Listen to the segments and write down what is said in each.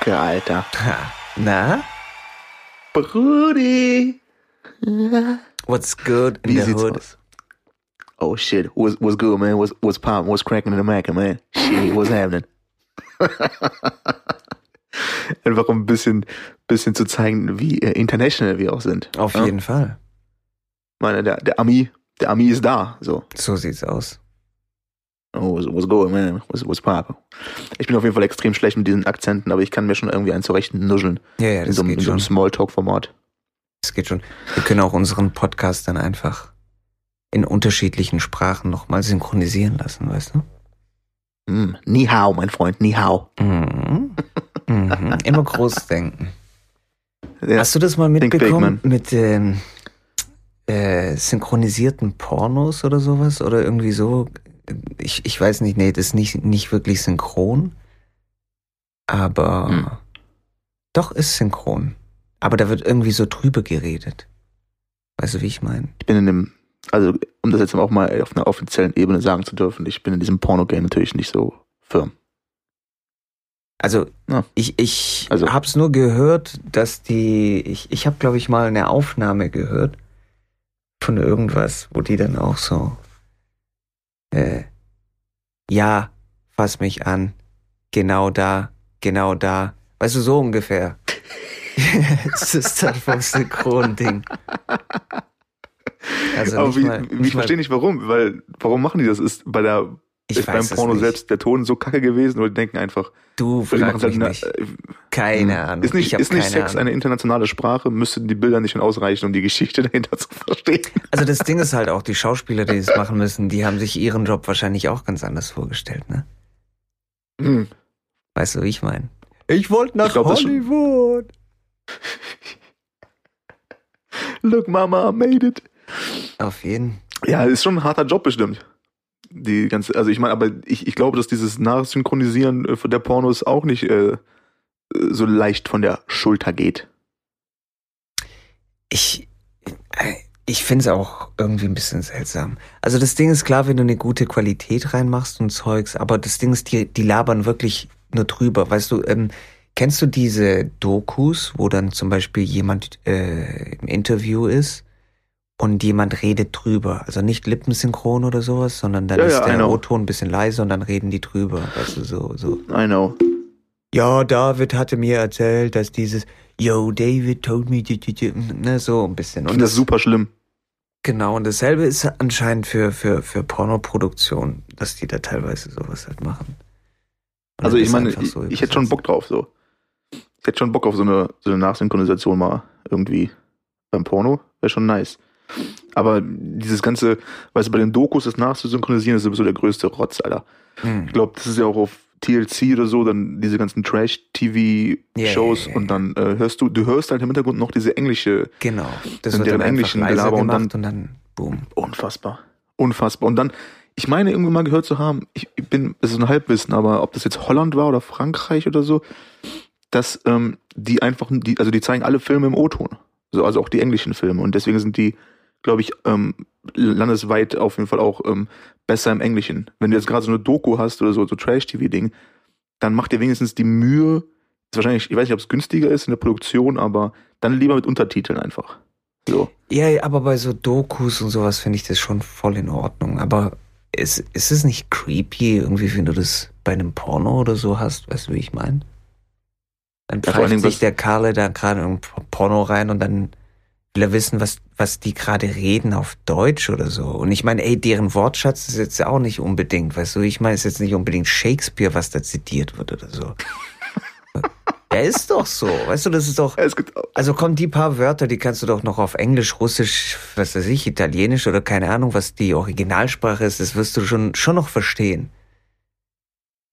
Kacke, Alter. Ha. Na? Brudi. What's good in Wie the hood? aus? Oh shit, what's, what's good, man? What's, what's poppin'? What's cracking in the Mac, man? Shit, what's happening? Einfach um ein bisschen, bisschen zu zeigen, wie äh, international wir auch sind. Auf Ja? jeden Fall. Ich meine, der, der Ami, der Ami ist da. So. So sieht's aus. Oh, what's, going, man? What's, what's poppin'? Ich bin auf jeden Fall extrem schlecht mit diesen Akzenten, aber ich kann mir schon irgendwie einen zurecht nuscheln. Ja, ja, In das so, einem- geht in so einem. Smalltalk-Format. Das geht schon. Wir können auch unseren Podcast dann einfach in unterschiedlichen Sprachen nochmal synchronisieren lassen, weißt du? Mm, ni hao, mein Freund, ni hao. Mhm. Mhm. Immer groß denken. Ja. Hast du das mal big, mitbekommen man. mit ähm, äh, synchronisierten Pornos oder sowas? Oder irgendwie so? Ich, ich weiß nicht, nee, das ist nicht, nicht wirklich synchron. Aber Hm. doch ist synchron. Aber da wird irgendwie so drüber geredet. Weißt du, wie ich meine? Ich bin in dem, also um das jetzt auch mal auf einer offiziellen Ebene sagen zu dürfen, ich bin in diesem Porno-Game natürlich nicht so firm. Also Ja. ich, ich Also- hab's nur gehört, dass die, ich, ich habe glaube ich mal eine Aufnahme gehört von irgendwas, wo die dann auch so, äh, ja, fass mich an, genau da, genau da, weißt du, so ungefähr. Es ist dann vom Synchron-Ding. Also Aber wie, mal, ich verstehe nicht warum, weil warum machen die das? Ist bei der ich ist beim Porno nicht. selbst der Ton so kacke gewesen oder die denken einfach, Du fragst halt nicht. äh, Keine hm. Ahnung. Ist nicht, ist nicht keine Sex Ahnung. eine internationale Sprache? Müssten die Bilder nicht schon ausreichen, um die Geschichte dahinter zu verstehen? Also das Ding ist halt auch, die Schauspieler, die es machen müssen, die haben sich ihren Job wahrscheinlich auch ganz anders vorgestellt, ne? Hm. Weißt du, wie ich meine? Ich wollte nach Ich glaub, das Hollywood. Look, Mama, I made it. Auf jeden. Ja, ist schon ein harter Job bestimmt. Die ganze, also ich meine, aber ich, ich glaube, dass dieses Nachsynchronisieren äh, der Pornos auch nicht äh, so leicht von der Schulter geht. Ich, äh, ich finde es auch irgendwie ein bisschen seltsam. Also das Ding ist klar, wenn du eine gute Qualität reinmachst und Zeugs, aber das Ding ist, die, die labern wirklich nur drüber. Weißt du, ähm, kennst du diese Dokus, wo dann zum Beispiel jemand äh, im Interview ist und jemand redet drüber? Also nicht lippensynchron oder sowas, sondern dann Ja, ist ja, der. O-Ton ein bisschen leise und dann reden die drüber. Du, so, so. I know. Ja, David hatte mir erzählt, dass dieses Yo, David told me, ne, so ein bisschen. Finde das super schlimm. Genau, und dasselbe ist anscheinend für, für, für Pornoproduktion, dass die da teilweise sowas halt machen. Und Also ich ist meine, einfach ich, so ich hätte schon. Bock drauf, so. Ich hätte schon Bock auf so eine, so eine Nachsynchronisation mal irgendwie beim Porno. Wäre schon nice. Aber dieses ganze, weißt du, bei den Dokus das nachzusynchronisieren, ist sowieso der größte Rotz, Alter. Hm. Ich glaube, das ist ja auch auf TLC oder so, dann diese ganzen Trash-TV-Shows ja, und dann äh, hörst du, du hörst halt im Hintergrund noch diese englische, Genau. Das wird deren dann englischen Gelaber und gemacht und dann, boom. unfassbar. Unfassbar. Und dann, ich meine irgendwie mal gehört zu haben, ich, ich bin, es ist ein Halbwissen, aber ob das jetzt Holland war oder Frankreich oder so, dass ähm, die einfach, die, also die zeigen alle Filme im O-Ton. So, also auch die englischen Filme. Und deswegen sind die, glaube ich, ähm, landesweit auf jeden Fall auch ähm, besser im Englischen. Wenn du jetzt gerade so eine Doku hast oder so, so Trash-TV-Ding, dann mach dir wenigstens die Mühe, ist wahrscheinlich, ich weiß nicht, ob es günstiger ist in der Produktion, aber dann lieber mit Untertiteln einfach. So. Ja, aber bei so Dokus und sowas finde ich das schon voll in Ordnung. Aber ist, ist es nicht creepy irgendwie, wenn du das bei einem Porno oder so hast? Weißt du, wie ich meine? Dann pfeift sich der Karle da gerade ein Porno rein und dann will er wissen, was, was die gerade reden auf Deutsch oder so. Und ich meine, ey, deren Wortschatz ist jetzt auch nicht unbedingt, weißt du, ich meine, es ist jetzt nicht unbedingt Shakespeare, was da zitiert wird oder so. Er ist doch so, weißt du, das ist doch, also kommen die paar Wörter, die kannst du doch noch auf Englisch, Russisch, was weiß ich, Italienisch oder keine Ahnung, was die Originalsprache ist, das wirst du schon, schon noch verstehen.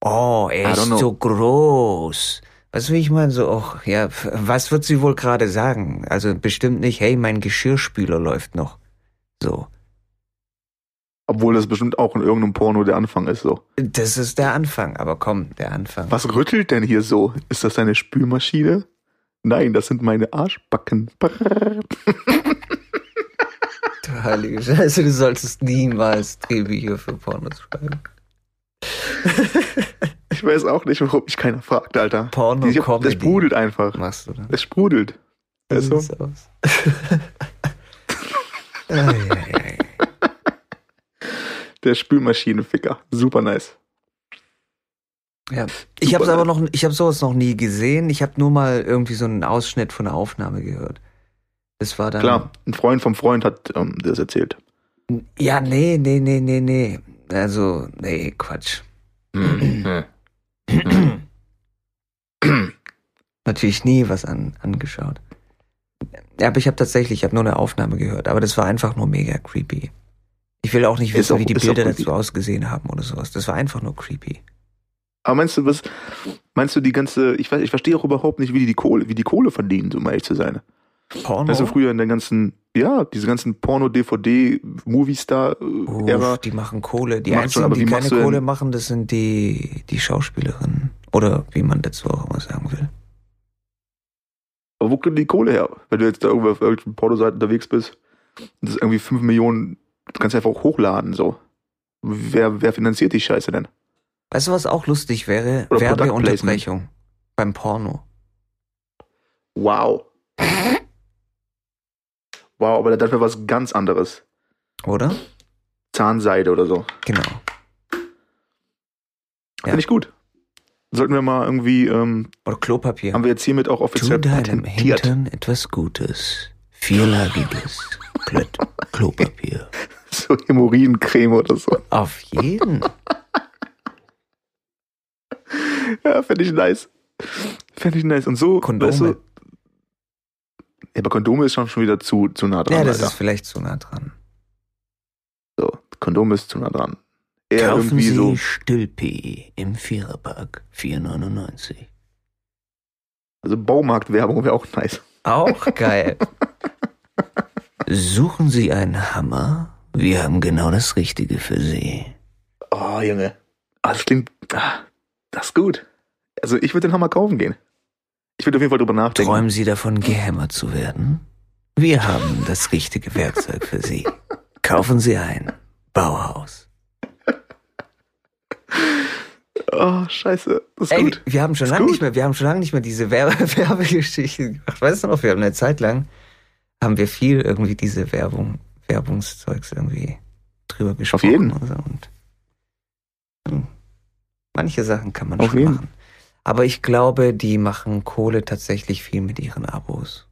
Oh, er ist so groß. Du, wie ich meine? So, ach, ja, was wird sie wohl gerade sagen? Also bestimmt nicht, hey, mein Geschirrspüler läuft noch. So. Obwohl das bestimmt auch in irgendeinem Porno der Anfang ist so. Das ist der Anfang, aber komm, der Anfang. Was rüttelt denn hier so? Ist das deine Spülmaschine? Nein, das sind meine Arschbacken. Du heilige Scheiße, du solltest niemals Drehbücher für Pornos schreiben. Ich weiß auch nicht, warum mich keiner fragt, Alter. Porno Ich. Das sprudelt einfach. Machst du dann? Es sprudelt. Weißt du? sieht's aus. Der Spülmaschinenficker. Super nice. Ja. Ich habe Super aber noch, ich habe sowas noch nie gesehen. Ich habe nur mal irgendwie so einen Ausschnitt von der Aufnahme gehört. Das war dann. Klar, ein Freund vom Freund hat ähm, das erzählt. Ja, nee, nee, nee, nee, nee. Also, nee, Quatsch. Natürlich nie was an, angeschaut. Ja, aber ich habe tatsächlich, ich habe nur eine Aufnahme gehört, aber das war einfach nur mega creepy. Ich will auch nicht wissen, auch- wie die Bilder dazu ausgesehen haben oder sowas. Das war einfach nur creepy. Aber meinst du, was, meinst du die ganze, ich weiß, ich verstehe auch überhaupt nicht, wie die, die Kohle, wie die Kohle verdienen, um ehrlich zu sein. Porno? Weißt du, früher in der ganzen, ja, diese ganzen Porno-DVD, Uff, Movie-Star-Ära. die machen Kohle. Die einzigen, schon, die keine du Kohle machen, das sind die, die Schauspielerinnen. Oder wie man dazu auch immer sagen will. Aber wo kommt die Kohle her? Wenn du jetzt da irgendwo auf irgendeiner Pornoseite unterwegs bist, das ist irgendwie 5 Millionen, du kannst einfach hochladen, so. Wer, wer finanziert die Scheiße denn? Weißt du, was auch lustig wäre? Oder Werbeunterbrechung beim Porno. Wow. Wow, aber das wäre was ganz anderes. Oder? Zahnseide oder so. Genau. Ja. Finde ich gut. Sollten wir mal irgendwie, ähm, Oder Klopapier. haben wir jetzt hiermit auch Tu offiziell deinem patentiert. Hintern etwas Gutes. Vierlagiges Klött Klopapier. So Hämorrhoidencreme oder so. Auf jeden. Ja, fände ich nice. Fände ich nice. Und so, Kondome. weißt du, aber Kondome ist schon, schon wieder zu, zu nah dran, Ja, das Alter. ist vielleicht zu nah dran. So, Kondome ist zu nah dran. Eher Kaufen Sie so, Stillpi im Viererpack 4,99. also Baumarktwerbung wäre auch nice. Auch geil. Suchen Sie einen Hammer? Wir haben genau das Richtige für Sie. Oh, Junge. Das klingt, ah, das ist gut. Also ich würde den Hammer kaufen gehen. Ich würde auf jeden Fall drüber nachdenken. Träumen Sie davon, gehämmert zu werden? Wir haben das richtige Werkzeug für Sie. Kaufen Sie ein. Bauhaus. Oh, scheiße. Das ist Ey, gut. wir haben schon lange nicht mehr, wir haben schon lange nicht mehr diese Werbe Werbegeschichten gemacht. Weißt du noch, wir haben eine Zeit lang, haben wir viel irgendwie diese Werbung, Werbungszeugs irgendwie drüber gesprochen. jeden. Und, so. und hm, manche Sachen kann man Auf schon jeden. machen. Aber ich glaube, die machen Kohle tatsächlich viel mit ihren Abos.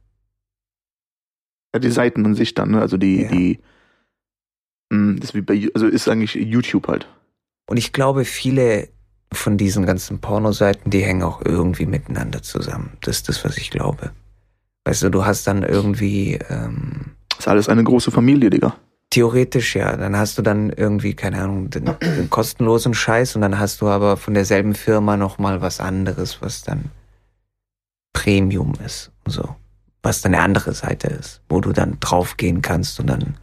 Ja, die Seiten an sich dann, ne? Also die, Ja. die, mh, das ist wie bei, also ist eigentlich YouTube halt. Und ich glaube, viele von diesen ganzen Pornoseiten, die hängen auch irgendwie miteinander zusammen. Das ist das, was ich glaube. Weißt du, du hast dann irgendwie, ähm, Das ist alles eine große Familie, Digga. Theoretisch ja, dann hast du dann irgendwie, keine Ahnung, den, den kostenlosen Scheiß und dann hast du aber von derselben Firma nochmal was anderes, was dann Premium ist und so. Was dann eine andere Seite ist, wo du dann draufgehen kannst und dann,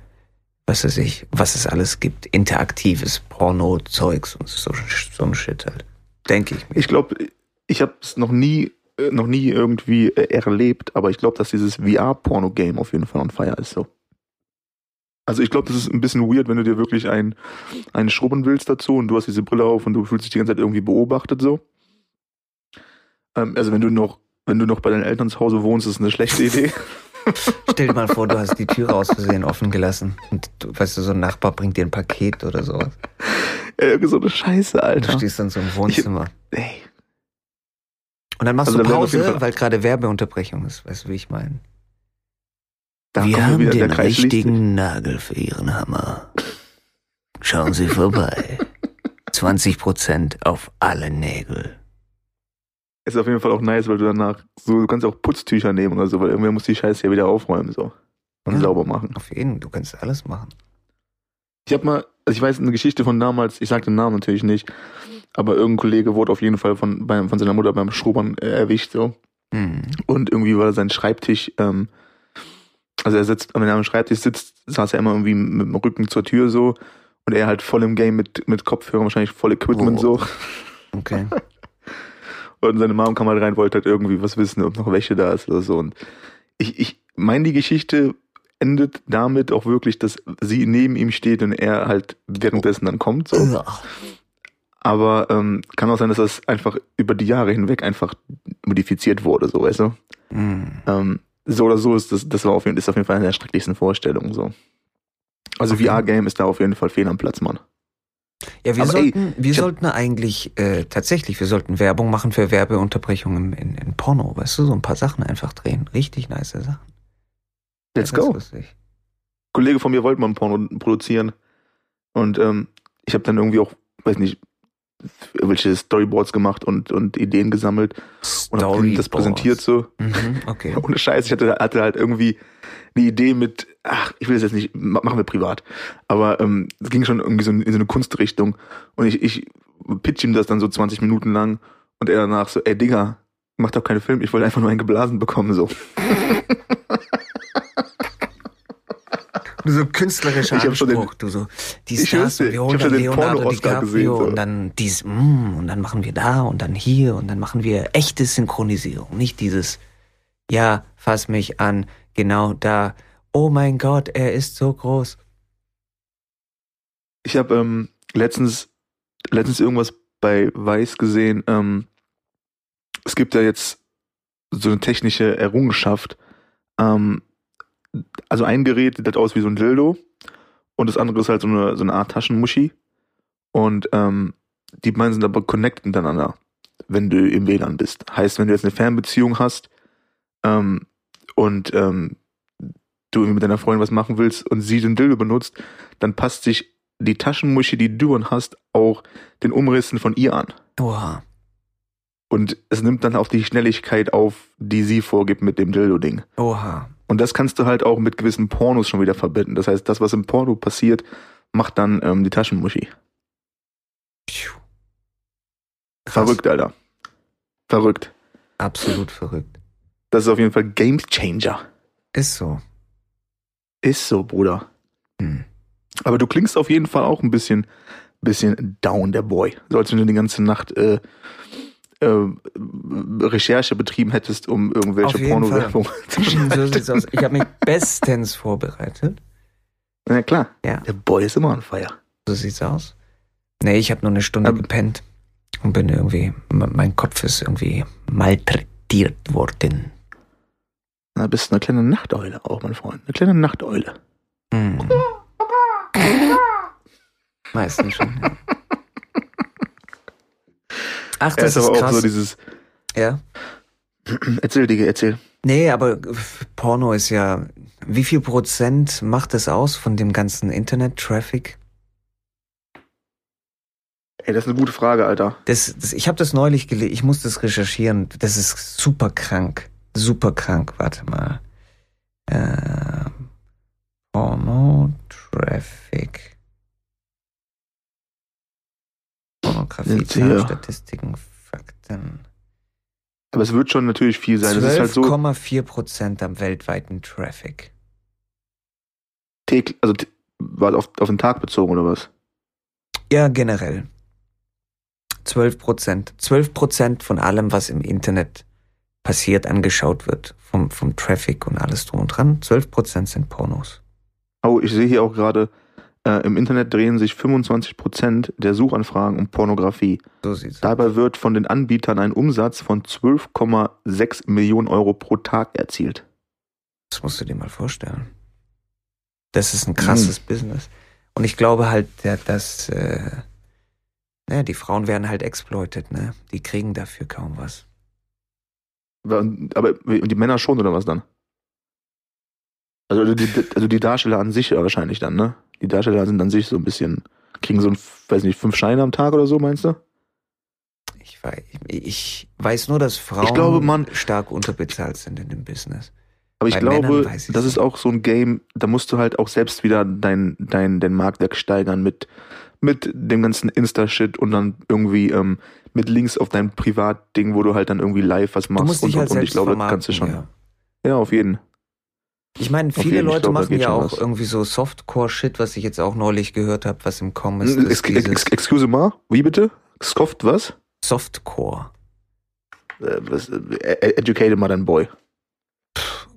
was weiß ich, was es alles gibt, interaktives Porno-Zeugs und so, so ein Shit halt. Denke ich mir. Ich glaube, ich habe es noch nie, äh, noch nie irgendwie äh, erlebt, aber ich glaube, dass dieses VR-Porno-Game auf jeden Fall on fire ist so. Also ich glaube, das ist ein bisschen weird, wenn du dir wirklich ein, einen schrubben willst dazu und du hast diese Brille auf und du fühlst dich die ganze Zeit irgendwie beobachtet so. Ähm, also wenn du noch, wenn du noch bei deinen Eltern zu Hause wohnst, ist es eine schlechte Idee. Stell dir mal vor, du hast die Türe aus Versehen offen gelassen und du, weißt du, so ein Nachbar bringt dir ein Paket oder sowas. Irgendwie so eine Scheiße, Du Alter. stehst dann so im Wohnzimmer. Ey, Und dann machst Also du Pause, weil gerade Werbeunterbrechung ist. Weißt du, wie ich meine? Da Wir haben wieder, den richtigen Nagel für Ihren Hammer. Schauen Sie vorbei. 20% auf alle Nägel. Ist auf jeden Fall auch nice, weil du danach so, du kannst auch Putztücher nehmen oder so, weil irgendwer muss die Scheiße ja wieder aufräumen so und Ja. sauber machen. Auf jeden, du kannst alles machen. Ich habe mal, also ich weiß eine Geschichte von damals, ich sag den Namen natürlich nicht, aber irgendein Kollege wurde auf jeden Fall von, beim, von seiner Mutter beim Schrubbern äh, erwischt so Hm. und irgendwie war sein Schreibtisch, ähm, also er sitzt, wenn er am Schreibtisch sitzt, saß er immer irgendwie mit dem Rücken zur Tür so und er halt voll im Game mit, mit Kopfhörern, wahrscheinlich voll Equipment Oh. so Okay. Und seine Mom kam halt rein, wollte halt irgendwie was wissen, ob noch Wäsche da ist oder so. Und ich, ich meine, die Geschichte endet damit auch wirklich, dass sie neben ihm steht und er halt währenddessen dann kommt. So. Aber ähm, kann auch sein, dass das einfach über die Jahre hinweg einfach modifiziert wurde, so weißt du. Mm. Ähm, so oder so ist das, das war auf jeden, ist auf jeden Fall eine der schrecklichsten Vorstellungen. So. Also Okay. VR-Game ist da auf jeden Fall fehl am Platz, Mann. Ja, wir Aber ey, sollten, wir sollten eigentlich äh, tatsächlich, wir sollten Werbung machen für Werbeunterbrechungen in, in Porno, weißt du, so ein paar Sachen einfach drehen. Richtig nice Sachen. Let's Ja, go. Kollege von mir wollte mal ein Porno produzieren. Und ähm, ich habe dann irgendwie auch, weiß nicht, welche Storyboards gemacht und, und Ideen gesammelt und hab ihm das präsentiert so. Mhm, okay. Ohne Scheiß, ich hatte, hatte halt irgendwie eine Idee mit, ach, ich will das jetzt nicht, ma- machen wir privat. Aber ähm, es ging schon irgendwie so in, in so eine Kunstrichtung. Und ich, ich pitch ihm das dann so 20 Minuten lang und er danach so, ey Digga, mach doch keine Film, ich wollte einfach nur einen geblasen bekommen, so. So künstlerischer Ich schon den- Anspruch, du so, die Stars und wir holen dann Leonardo DiCaprio gesehen, so. und dann dies, mm, und dann machen wir da und dann hier und dann machen wir echte Synchronisierung, nicht dieses, ja, fass mich an, genau da, oh mein Gott, er ist so groß. Ich habe ähm, letztens, letztens irgendwas bei Weiß gesehen. Ähm, es gibt ja jetzt so eine technische Errungenschaft. Ähm, also ein Gerät sieht halt aus wie so ein Dildo und das andere ist halt so eine, so eine Art Taschenmuschi. Und ähm, die beiden sind aber connected miteinander, wenn du im WLAN bist. Heißt, wenn du jetzt eine Fernbeziehung hast ähm, und ähm, du irgendwie mit deiner Freundin was machen willst und sie den Dildo benutzt, dann passt sich die Taschenmuschi, die du dann hast, auch den Umrissen von ihr an. Oha. Und es nimmt dann auch die Schnelligkeit auf, die sie vorgibt mit dem Dildo-Ding. Oha. Und das kannst du halt auch mit gewissen Pornos schon wieder verbinden. Das heißt, das, was im Porno passiert, macht dann ähm, die Taschenmuschi. Krass. Verrückt, Alter. Verrückt. Absolut verrückt. Das ist auf jeden Fall Game Changer. Ist so. Ist so, Bruder. Hm. Aber du klingst auf jeden Fall auch ein bisschen, bisschen down, der Boy. So als wenn du die ganze Nacht äh, äh, Recherche betrieben hättest, um irgendwelche Auf jeden Porno-Werbung zu So schalten. sieht's aus. Ich habe mich bestens vorbereitet. Na klar. Ja. Der Boy ist immer on fire. So sieht's aus. Nee, ich habe nur eine Stunde Ähm. gepennt und bin irgendwie, mein Kopf ist irgendwie malträtiert worden. Na, bist eine kleine Nachteule auch, mein Freund. Eine kleine Nachteule. Hm. Meistens schon. Ja. Ach, das ist ist aber auch krass. so dieses. ja. Erzähl, Digga, erzähl. Nee, aber Porno ist ja, wie viel Prozent macht das aus von dem ganzen Internet-Traffic? Ey, das ist eine gute Frage, Alter. Das, das, ich habe das neulich gelesen, ich muss das recherchieren. Das ist super krank. Super krank. Warte mal. Ähm, Porno Traffic. Pornografie. Zahlen, Statistiken, Fakten. Aber es wird schon natürlich viel sein. Das ist halt so 12,4 Prozent am weltweiten Traffic. täglich, also war auf, auf den Tag bezogen oder was? Ja, generell. 12 Prozent. 12 Prozent von allem, was im Internet passiert, angeschaut wird. Vom, vom Traffic und alles drum und dran. 12 Prozent sind Pornos. Oh, ich sehe hier auch gerade, äh, im Internet drehen sich 25% der Suchanfragen um Pornografie. So sieht's aus. Dabei wird von den Anbietern ein Umsatz von 12,6 Millionen Euro pro Tag erzielt. Das musst du dir mal vorstellen. Das ist ein krasses Business. Und ich glaube halt, dass äh, ja, die Frauen werden halt exploited, ne? Die kriegen dafür kaum was. Aber und die Männer schon oder was dann? Also die, also die Darsteller an sich wahrscheinlich dann, ne? Die Darsteller sind an sich so ein bisschen, kriegen so ein, weiß nicht, fünf Scheine am Tag oder so, meinst du? Ich weiß, ich weiß nur, dass Frauen glaube, man- stark unterbezahlt sind in dem Business. Aber ich Bei glaube, ich's das ist auch so ein Game, da musst du halt auch selbst wieder dein, dein, dein Marktwerk steigern mit, mit dem ganzen Insta-Shit und dann irgendwie ähm, mit Links auf dein Privatding, wo du halt dann irgendwie live was Du machst musst und, dich halt und, und ich glaube, das kannst du schon. Ja, ja. auf jeden. Ich meine, viele ich Leute glaube, machen ja auch was. irgendwie so Softcore-Shit, was ich jetzt auch neulich gehört habe, was im Kommen ist. Ex ex excuse mal, wie bitte? Skoft was? Softcore. Äh, was äh, educated mal Boy.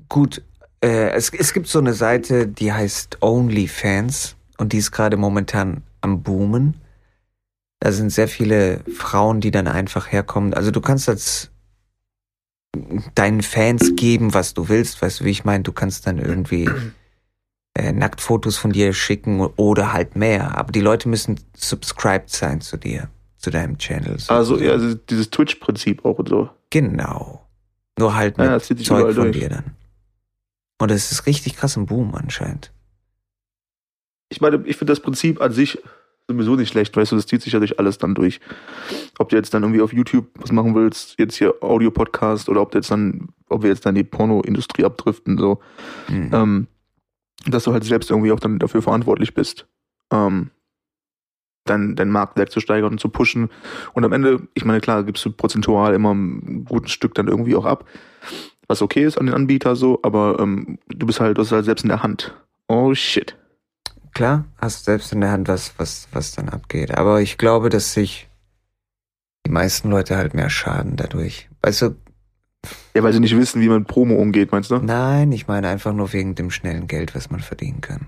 Gut, äh, es, es gibt so eine Seite, die heißt OnlyFans und die ist gerade momentan am Boomen. Da sind sehr viele Frauen, die dann einfach herkommen. Also du kannst als deinen Fans geben, was du willst, weißt du, wie ich meine? Du kannst dann irgendwie äh, Nacktfotos von dir schicken oder halt mehr. Aber die Leute müssen subscribed sein zu dir, zu deinem Channel. Also, ja, also dieses Twitch-Prinzip auch und so. Genau. Nur halt mit Ja, Zeug von durch. dir dann. Und es ist richtig krass im Boom anscheinend. Ich meine, ich finde das Prinzip an sich sowieso nicht schlecht, weißt du, das zieht sich ja durch alles dann durch. Ob du jetzt dann irgendwie auf YouTube was machen willst, jetzt hier Audio-Podcast oder ob du jetzt dann, ob wir jetzt dann die Pornoindustrie abdriften, so, Mhm. ähm, dass du halt selbst irgendwie auch dann dafür verantwortlich bist, ähm, dein, dein Marktwert zu steigern und zu pushen. Und am Ende, ich meine, klar, gibst du prozentual immer ein gutes Stück dann irgendwie auch ab, was okay ist an den Anbieter so, aber ähm, du bist halt, du hast halt selbst in der Hand. Oh shit. Klar, hast selbst in der Hand, was, was, was dann abgeht. Aber ich glaube, dass sich die meisten Leute halt mehr schaden dadurch. Weißt du, Ja, weil sie nicht wissen, wie man Promo umgeht, meinst du? nein, ich meine einfach nur wegen dem schnellen Geld, was man verdienen kann.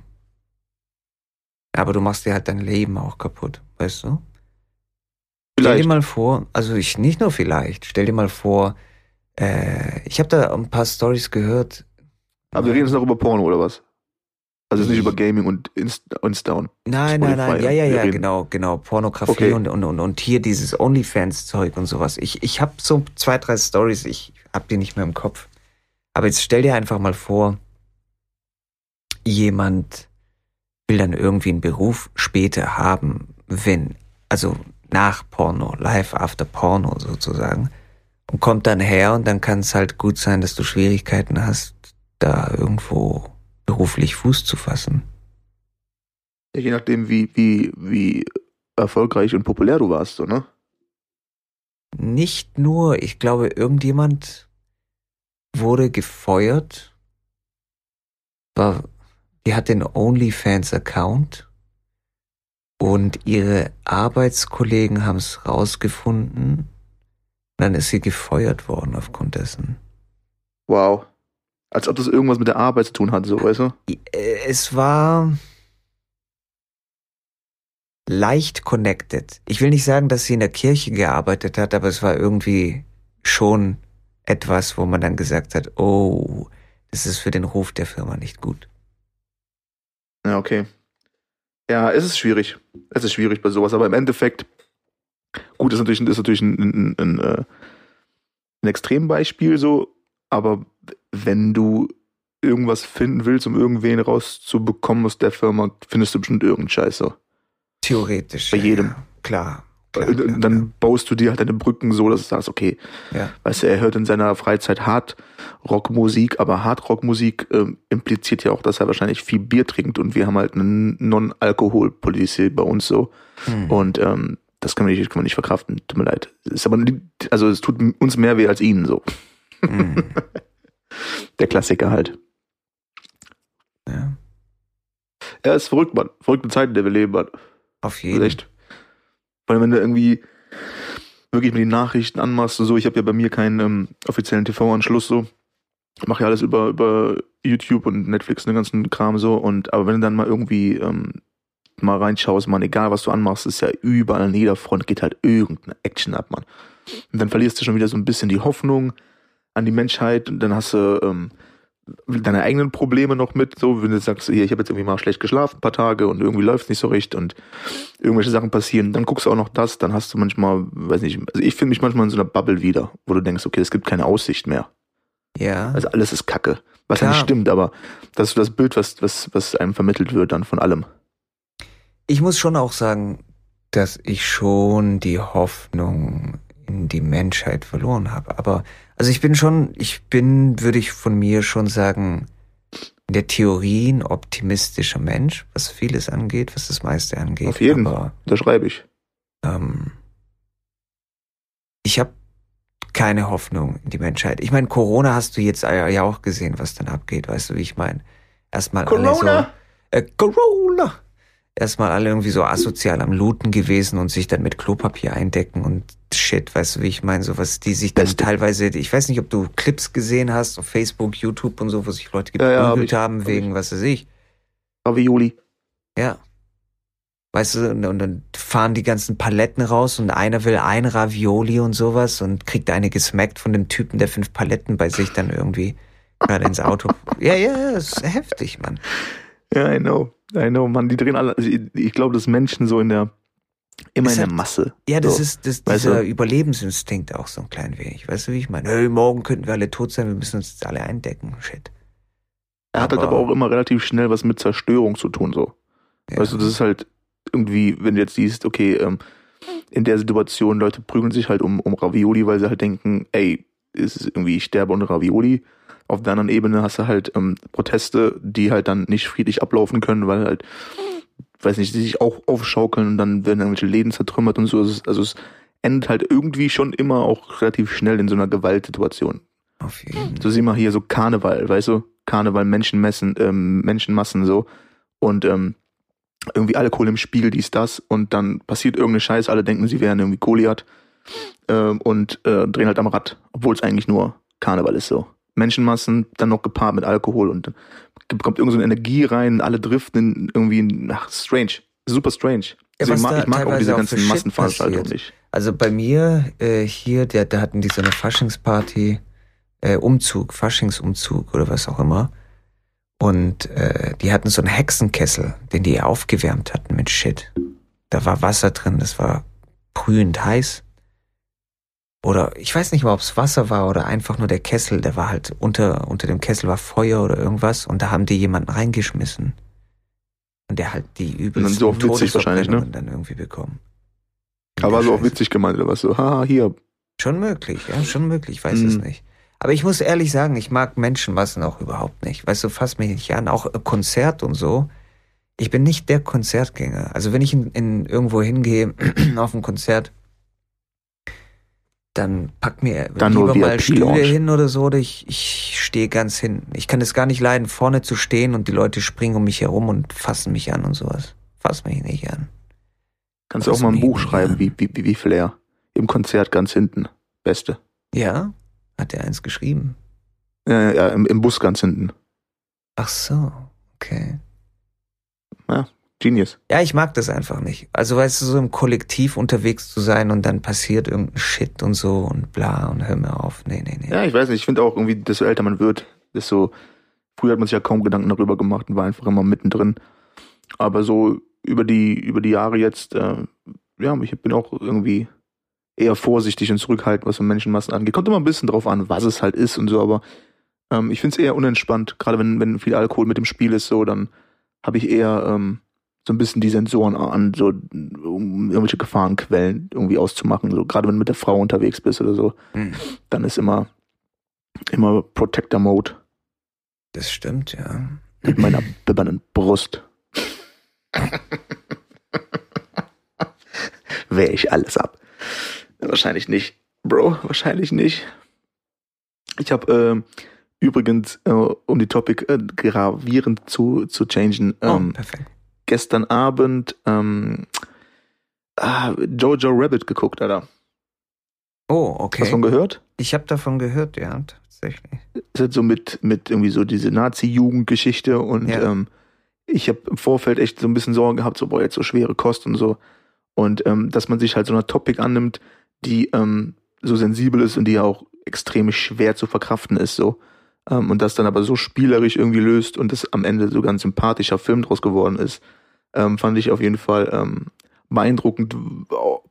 Aber du machst dir halt dein Leben auch kaputt, weißt du? Stell Vielleicht. dir mal vor, also ich nicht nur vielleicht, stell dir mal vor, äh, ich habe da ein paar Stories gehört. Aber wir reden jetzt noch über Porno oder was? Also jetzt nicht über Gaming und Inst Insta und Nein, nein, nein, ja, ja, Wir ja, reden- genau, genau, Pornografie Okay. und, und, und, und hier dieses OnlyFans-Zeug und sowas. Ich, ich habe so zwei, drei Stories, ich hab die nicht mehr im Kopf. Aber jetzt stell dir einfach mal vor, jemand will dann irgendwie einen Beruf später haben, wenn, also nach Porno, live after Porno sozusagen, und kommt dann her und dann kann es halt gut sein, dass du Schwierigkeiten hast, da irgendwo beruflich Fuß zu fassen. je nachdem, wie, wie, wie erfolgreich und populär du warst, so, ne? Nicht nur, ich glaube, irgendjemand wurde gefeuert. War, die hat den OnlyFans-Account und ihre Arbeitskollegen haben es rausgefunden. Dann ist sie gefeuert worden aufgrund dessen. Wow. Als ob das irgendwas mit der Arbeit zu tun hat, so, weißt du? Äh, Es war leicht connected. Ich will nicht sagen, dass sie in der Kirche gearbeitet hat, aber es war irgendwie schon etwas, wo man dann gesagt hat, oh, das ist für den Ruf der Firma nicht gut. Ja, okay. Ja, es ist schwierig. Es ist schwierig bei sowas, aber im Endeffekt, gut, ist natürlich, ist natürlich ein, ein, ein, äh, ein Extrembeispiel so, aber wenn du irgendwas finden willst, um irgendwen rauszubekommen aus der Firma, findest du bestimmt irgendeinen Scheiß so. Theoretisch. Bei jedem. ja. Klar. klar, Und klar, dann baust du dir halt deine Brücken so, dass du sagst, okay, Ja. weißt du, er hört in seiner Freizeit Hard-Rock-Musik, aber Hard-Rock-Musik ähm, impliziert ja auch, dass er wahrscheinlich viel Bier trinkt und wir haben halt eine Non-Alkohol-Policy bei uns so. Hm. Und ähm, das können wir nicht, können wir nicht verkraften. Tut mir leid. Ist aber also es tut uns mehr weh als ihnen so. Hm. Der Klassiker halt. Ja. Ja, ist verrückt, Mann. Verrückte Zeiten, in der wir leben, Mann. Auf jeden ist echt. Allem, wenn du irgendwie wirklich mit den Nachrichten anmachst und so. Ich habe ja bei mir keinen ähm, offiziellen TV-Anschluss so. Ich mache ja alles über, über YouTube und Netflix und den ganzen Kram so. Und aber wenn du dann mal irgendwie ähm, mal reinschaust, man, egal was du anmachst, ist ja überall an jeder Front geht halt irgendeine Action ab, Mann. Und dann verlierst du schon wieder so ein bisschen die Hoffnung an die Menschheit und dann hast du ähm, deine eigenen Probleme noch mit, so wenn du sagst, hier, ich habe jetzt irgendwie mal schlecht geschlafen, ein paar Tage und irgendwie läuft nicht so recht und irgendwelche Sachen passieren, dann guckst du auch noch das, dann hast du manchmal, weiß nicht, also ich finde mich manchmal in so einer Bubble wieder, wo du denkst, okay, es gibt keine Aussicht mehr. Ja. Also alles ist Kacke. Was ja Klar. nicht stimmt, aber das ist das Bild, was, was, was einem vermittelt wird dann von allem. Ich muss schon auch sagen, dass ich schon die Hoffnung die Menschheit verloren habe. Aber, also ich bin schon, ich bin, würde ich von mir schon sagen, in der Theorie ein optimistischer Mensch, was vieles angeht, was das meiste angeht. Auf jeden. Aber Da schreibe ich. ähm, ich habe keine Hoffnung in die Menschheit. Ich meine, Corona hast du jetzt ja auch gesehen, was dann abgeht, weißt du, wie ich meine? Erstmal alle so. Äh, Corona! Erstmal alle irgendwie so asozial am Looten gewesen und sich dann mit Klopapier eindecken und shit, weißt du, wie ich meine, sowas, die sich dann Beste. teilweise, ich weiß nicht, ob du Clips gesehen hast auf Facebook, YouTube und so, wo sich Leute Ja, ja, hab geprügelt ich, haben hab wegen, was weiß ich. Ravioli. Ja. Weißt du, und, und dann fahren die ganzen Paletten raus und einer will ein Ravioli und sowas und kriegt eine gesmackt von dem Typen, der fünf Paletten bei sich dann irgendwie gerade ins Auto. Ja, ja, das ist heftig, Mann. Ja, I know. I know, man. Die drehen alle. Also ich, ich glaube, dass Menschen so in der immer Ist in der halt- Masse. Ja, das so. ist das, Weißt dieser du? Überlebensinstinkt auch so ein klein wenig. Weißt du, wie ich meine? Hey, morgen könnten wir alle tot sein, wir müssen uns jetzt alle eindecken. Shit. Er hat halt aber- aber auch immer relativ schnell was mit Zerstörung zu tun, so. Ja. Weißt du, das ist halt irgendwie, wenn du jetzt siehst, okay, ähm, in der Situation, Leute prügeln sich halt um, um Ravioli, weil sie halt denken, ey, es ist irgendwie, ich sterbe unter Ravioli. Auf der anderen Ebene hast du halt ähm, Proteste, die halt dann nicht friedlich ablaufen können, weil halt, weiß nicht, die sich auch aufschaukeln und dann werden irgendwelche Läden zertrümmert und so. Es ist- Also es endet halt irgendwie schon immer auch relativ schnell in so einer Gewaltsituation. Auf jeden So sieh mal hier so Karneval, weißt du? Karneval, Menschenmessen, ähm, Menschenmassen so. Und ähm, irgendwie Alkohol im Spiegel, dies, das. Und dann passiert irgendeine Scheiße, alle denken, sie wären irgendwie Goliath. Ähm, und äh, drehen halt am Rad, obwohl es eigentlich nur Karneval ist so. Menschenmassen, dann noch gepaart mit Alkohol und dann kommt irgend so eine Energie rein, alle driften irgendwie, ach, strange. Super strange. Ja, Deswegen was mag, ich mag auch diese ganzen Massenveranstaltungen nicht. Also bei mir äh, hier, der, da hatten die so eine Faschingsparty, äh, Umzug, Faschingsumzug oder was auch immer. Und äh, die hatten so einen Hexenkessel, den die aufgewärmt hatten mit Shit. Da war Wasser drin, das war brühend heiß. Oder ich weiß nicht mal, ob es Wasser war oder einfach nur der Kessel, der war halt unter, unter dem Kessel war Feuer oder irgendwas und da haben die jemanden reingeschmissen. Und der halt die übelsten so auf witzig wahrscheinlich, ne? Dann irgendwie bekommen. Aber so auch witzig gemeint oder was so, haha, hier, Schon möglich, ja, schon möglich, ich weiß es Mhm. nicht. Aber ich muss ehrlich sagen, ich mag Menschenmassen auch überhaupt nicht. Weißt du, fass mich nicht an, auch äh, Konzert und so. Ich bin nicht der Konzertgänger. Also wenn ich in, in irgendwo hingehe auf ein Konzert, dann pack mir Dann lieber mal Stühle hin oder so, oder ich, ich stehe ganz hinten. Ich kann es gar nicht leiden, vorne zu stehen und die Leute springen um mich herum und fassen mich an und sowas. Fass mich nicht an. Kannst du auch mal ein Buch schreiben, an. wie, wie, wie, wie Flair. Im Konzert ganz hinten. Beste. Ja? Hat er eins geschrieben? Ja, ja, ja im, im Bus ganz hinten. Ach so, okay. Genius. Ja, ich mag das einfach nicht. Also weißt du, so im Kollektiv unterwegs zu sein und dann passiert irgendein Shit und so und bla und hör mir auf. Nee, nee, nee. Ja, ich weiß nicht, ich finde auch irgendwie, desto älter man wird, desto früher hat man sich ja kaum Gedanken darüber gemacht und war einfach immer mittendrin. Aber so über die, über die Jahre jetzt, äh, ja, ich bin auch irgendwie eher vorsichtig und zurückhaltend, was so Menschenmassen angeht. Kommt immer ein bisschen drauf an, was es halt ist und so, aber ähm, ich finde es eher unentspannt. Gerade wenn, wenn viel Alkohol mit dem Spiel ist, so, dann habe ich eher ähm, so ein bisschen die Sensoren an, so um irgendwelche Gefahrenquellen irgendwie auszumachen. So, gerade wenn du mit der Frau unterwegs bist oder so Hm, dann ist immer, immer Protector Mode das stimmt, ja. mit meiner bibbernden Brust. Wehr ich alles ab. Wahrscheinlich nicht. Bro, wahrscheinlich nicht. Ich habe ähm, übrigens, äh, um die Topic äh, gravierend zu, zu changen, Oh, ähm, perfekt. Gestern Abend ähm, ah, Jojo Rabbit geguckt, Alter. Oh, Hast okay. du davon gehört? Ich habe davon gehört, ja, tatsächlich. ist halt so mit, mit irgendwie so diese Nazi-Jugendgeschichte und Ja. ähm, ich habe im Vorfeld echt so ein bisschen Sorgen gehabt, so boah, jetzt so schwere Kost und so. Und ähm, dass man sich halt so einer Topic annimmt, die ähm, so sensibel ist und die auch extrem schwer zu verkraften ist, so. Ähm, und das dann aber so spielerisch irgendwie löst und das am Ende so ganz sympathischer Film draus geworden ist, ähm, fand ich auf jeden Fall ähm, beeindruckend,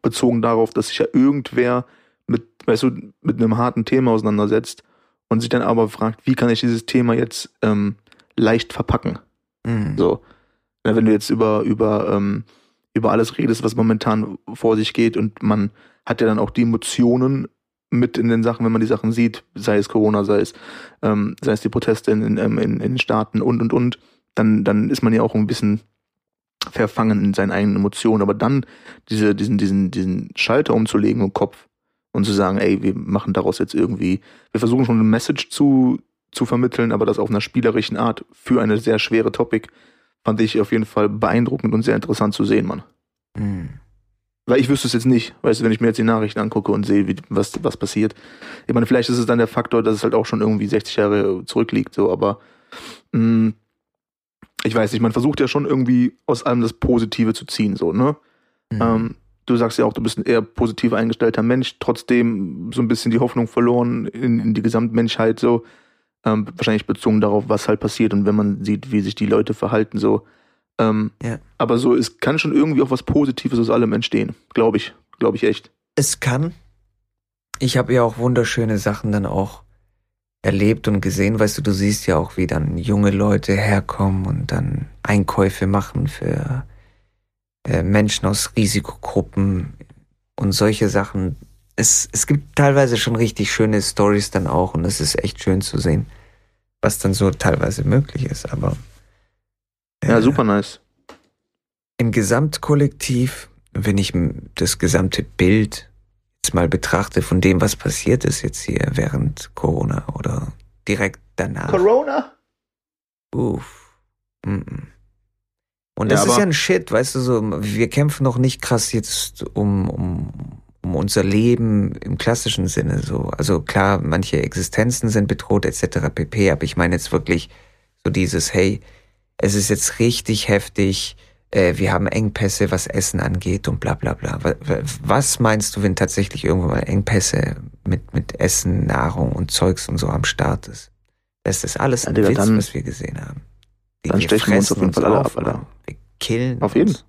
bezogen darauf, dass sich ja irgendwer mit, weißt du, mit einem harten Thema auseinandersetzt und sich dann aber fragt, wie kann ich dieses Thema jetzt ähm, leicht verpacken? Hm. So, Na, wenn du jetzt über über ähm, über alles redest, was momentan vor sich geht und man hat ja dann auch die Emotionen mit in den Sachen, wenn man die Sachen sieht, sei es Corona, sei es ähm, sei es die Proteste in, in, in, in den Staaten und und und, dann dann ist man ja auch ein bisschen verfangen in seinen eigenen Emotionen, aber dann diese diesen diesen diesen Schalter umzulegen im Kopf und zu sagen, ey, wir machen daraus jetzt irgendwie, wir versuchen schon eine Message zu zu vermitteln, aber das auf einer spielerischen Art für eine sehr schwere Topic fand ich auf jeden Fall beeindruckend und sehr interessant zu sehen, Mann. Hm. Weil ich wüsste es jetzt nicht, weißt du, wenn ich mir jetzt die Nachrichten angucke und sehe, wie, was, was passiert. Ich meine, vielleicht ist es dann der Faktor, dass es halt auch schon irgendwie 60 Jahre zurückliegt, so, aber mh, ich weiß nicht, man versucht ja schon irgendwie aus allem das Positive zu ziehen, so, ne? Mhm. Ähm, du sagst ja auch, du bist ein eher positiv eingestellter Mensch, trotzdem so ein bisschen die Hoffnung verloren in, in die Gesamtmenschheit, so. Ähm, wahrscheinlich bezogen darauf, was halt passiert und wenn man sieht, wie sich die Leute verhalten, so. Ähm, ja. Aber so, es kann schon irgendwie auch was Positives aus allem entstehen, glaube ich, glaube ich echt. Es kann. Ich habe ja auch wunderschöne Sachen dann auch erlebt und gesehen. Weißt du, du siehst ja auch, wie dann junge Leute herkommen und dann Einkäufe machen für äh, Menschen aus Risikogruppen und solche Sachen. Es, es gibt teilweise schon richtig schöne Stories dann auch und es ist echt schön zu sehen, was dann so teilweise möglich ist. Aber äh, ja, super nice. Im Gesamtkollektiv, wenn ich das gesamte Bild jetzt mal betrachte von dem, was passiert ist jetzt hier während Corona oder direkt danach. Corona? Uff. Mm -mm. Und das ja, ist ja ein Shit, weißt du, so, wir kämpfen noch nicht krass jetzt um, um, um unser Leben im klassischen Sinne, so. Also klar, manche Existenzen sind bedroht, etc. pp, aber ich meine jetzt wirklich so dieses, hey, es ist jetzt richtig heftig, wir haben Engpässe, was Essen angeht und bla bla bla. Was meinst du, wenn tatsächlich irgendwann mal Engpässe mit, mit Essen, Nahrung und Zeugs und so am Start ist? Das ist alles ein ja, Witz, dann, was wir gesehen haben. Die, dann stechen wir uns auf jeden Fall alle ab, Alter. Wir killen Auf jeden. Uns.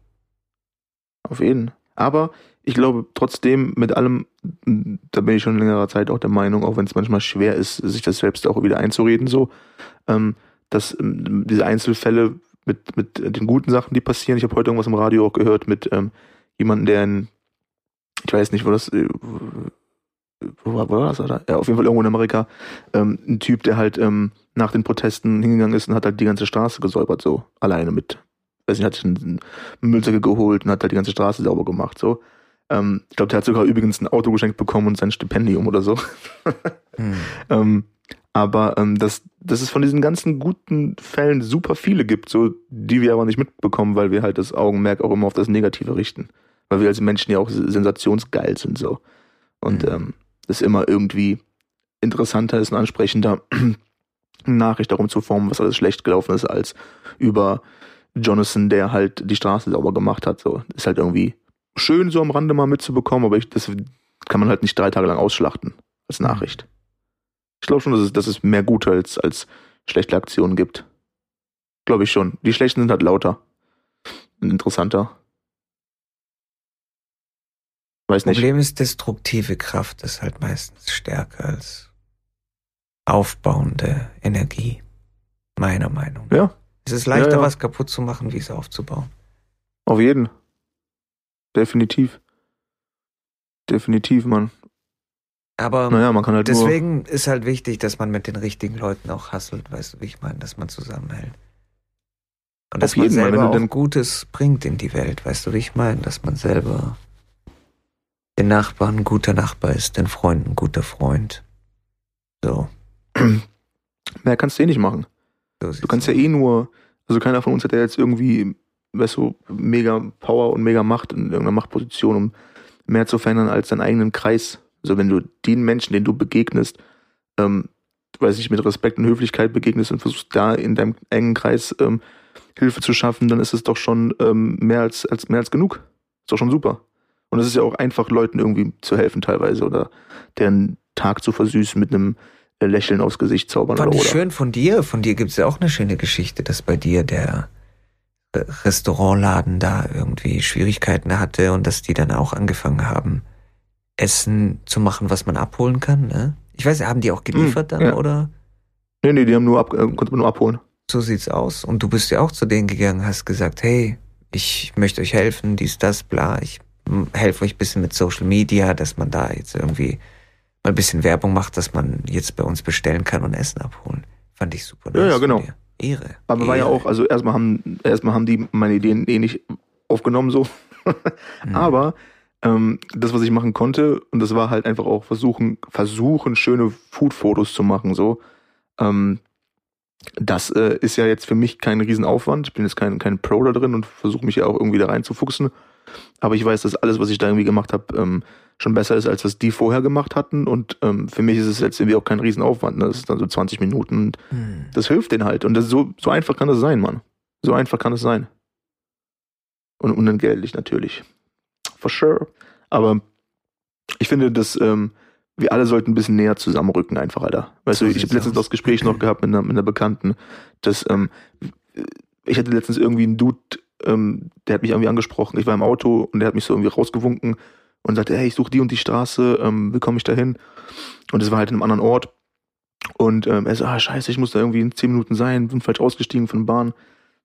Auf jeden. Aber ich glaube trotzdem mit allem, da bin ich schon längerer Zeit auch der Meinung, auch wenn es manchmal schwer ist, sich das selbst auch wieder einzureden, so, ähm, dass ähm, diese Einzelfälle mit, mit den guten Sachen, die passieren. Ich habe heute irgendwas im Radio auch gehört mit ähm, jemandem, der in, ich weiß nicht, wo das, äh, wo war, wo war das? Oder? Ja, auf jeden Fall irgendwo in Amerika, ähm, ein Typ, der halt ähm, nach den Protesten hingegangen ist und hat halt die ganze Straße gesäubert, so alleine mit, weiß nicht, hat sich einen Müllsäcke geholt und hat halt die ganze Straße sauber gemacht, so. Ähm, ich glaube, der hat sogar übrigens ein Auto geschenkt bekommen und sein Stipendium oder so. hm. ähm, aber ähm, dass, dass es von diesen ganzen guten Fällen super viele gibt, so die wir aber nicht mitbekommen, weil wir halt das Augenmerk auch immer auf das Negative richten. Weil wir als Menschen ja auch sensationsgeil sind so. Und mhm. ähm, es immer irgendwie interessanter ist und ansprechender, eine Nachricht darum zu formen, was alles schlecht gelaufen ist, als über Jonathan, der halt die Straße sauber gemacht hat. So ist halt irgendwie schön, so am Rande mal mitzubekommen, aber ich, das kann man halt nicht drei Tage lang ausschlachten als Nachricht. Ich glaube schon, dass es, dass es mehr gute als, als schlechte Aktionen gibt. Glaube ich schon. Die schlechten sind halt lauter und interessanter. Weiß nicht. Problem ist, destruktive Kraft ist halt meistens stärker als aufbauende Energie. Meiner Meinung nach. Ja. Es ist leichter, ja, ja. was kaputt zu machen, wie es aufzubauen. Auf jeden. Definitiv. Definitiv, Mann. Aber naja, man kann halt deswegen ist halt wichtig, dass man mit den richtigen Leuten auch hasselt, weißt du, wie ich meine, dass man zusammenhält. Und dass man selber Mal, auch Gutes bringt in die Welt, weißt du, wie ich meine, dass man selber den Nachbarn ein guter Nachbar ist, den Freund ein guter Freund. So. Mehr kannst du eh nicht machen. So du kannst ja eh nur, also keiner von uns hat ja jetzt irgendwie, weißt du, mega Power und mega Macht in irgendeiner Machtposition, um mehr zu verändern als deinen eigenen Kreis also wenn du den Menschen, denen du begegnest, ähm, weiß ich, mit Respekt und Höflichkeit begegnest und versuchst da in deinem engen Kreis ähm, Hilfe zu schaffen, dann ist es doch schon ähm, mehr als, als mehr als genug. Ist doch schon super. Und es ist ja auch einfach, Leuten irgendwie zu helfen teilweise oder deren Tag zu versüßen mit einem äh, Lächeln aufs Gesicht zaubern. Fand oder, ich schön von dir. Von dir gibt's ja auch eine schöne Geschichte, dass bei dir der Restaurantladen da irgendwie Schwierigkeiten hatte und dass die dann auch angefangen haben, Essen zu machen, was man abholen kann, ne? Ich weiß, haben die auch geliefert hm, dann, ja. oder? Nee, nee, die haben nur ab, äh, konnte man nur abholen. So sieht's aus. Und du bist ja auch zu denen gegangen, hast gesagt, hey, ich möchte euch helfen, dies, das, bla. Ich helfe euch ein bisschen mit Social Media, dass man da jetzt irgendwie mal ein bisschen Werbung macht, dass man jetzt bei uns bestellen kann und Essen abholen. Fand ich super. Ja, ja, genau. Ehre. Aber Ehre. war ja auch, also erstmal haben, erstmal haben die meine Ideen eh nicht aufgenommen so. mhm. Aber ähm, das, was ich machen konnte, und das war halt einfach auch versuchen, versuchen, schöne Food-Fotos zu machen, so. Ähm, das äh, ist ja jetzt für mich kein Riesenaufwand. Ich bin jetzt kein, kein Pro da drin und versuche mich ja auch irgendwie da reinzufuchsen. Aber ich weiß, dass alles, was ich da irgendwie gemacht habe, ähm, schon besser ist, als was die vorher gemacht hatten. Und ähm, für mich ist es jetzt irgendwie auch kein Riesenaufwand. Ne? Das ist dann so 20 Minuten. Und hm. Das hilft denen halt. Und das so, so einfach kann das sein, Mann. So einfach kann es sein. Und unentgeltlich natürlich. For sure. Aber ich finde, dass ähm, wir alle sollten ein bisschen näher zusammenrücken, einfach, Alter. Weißt So du, ich habe letztens das Gespräch noch gehabt mit einer, mit einer Bekannten, dass ähm, ich hatte letztens irgendwie einen Dude, ähm, der hat mich irgendwie angesprochen. Ich war im Auto und der hat mich so irgendwie rausgewunken und sagte, hey, ich suche die und die Straße, ähm, wie komme ich da hin? Und es war halt in einem anderen Ort. Und ähm, er so, ah, scheiße, ich muss da irgendwie in zehn Minuten sein, bin falsch ausgestiegen von der Bahn,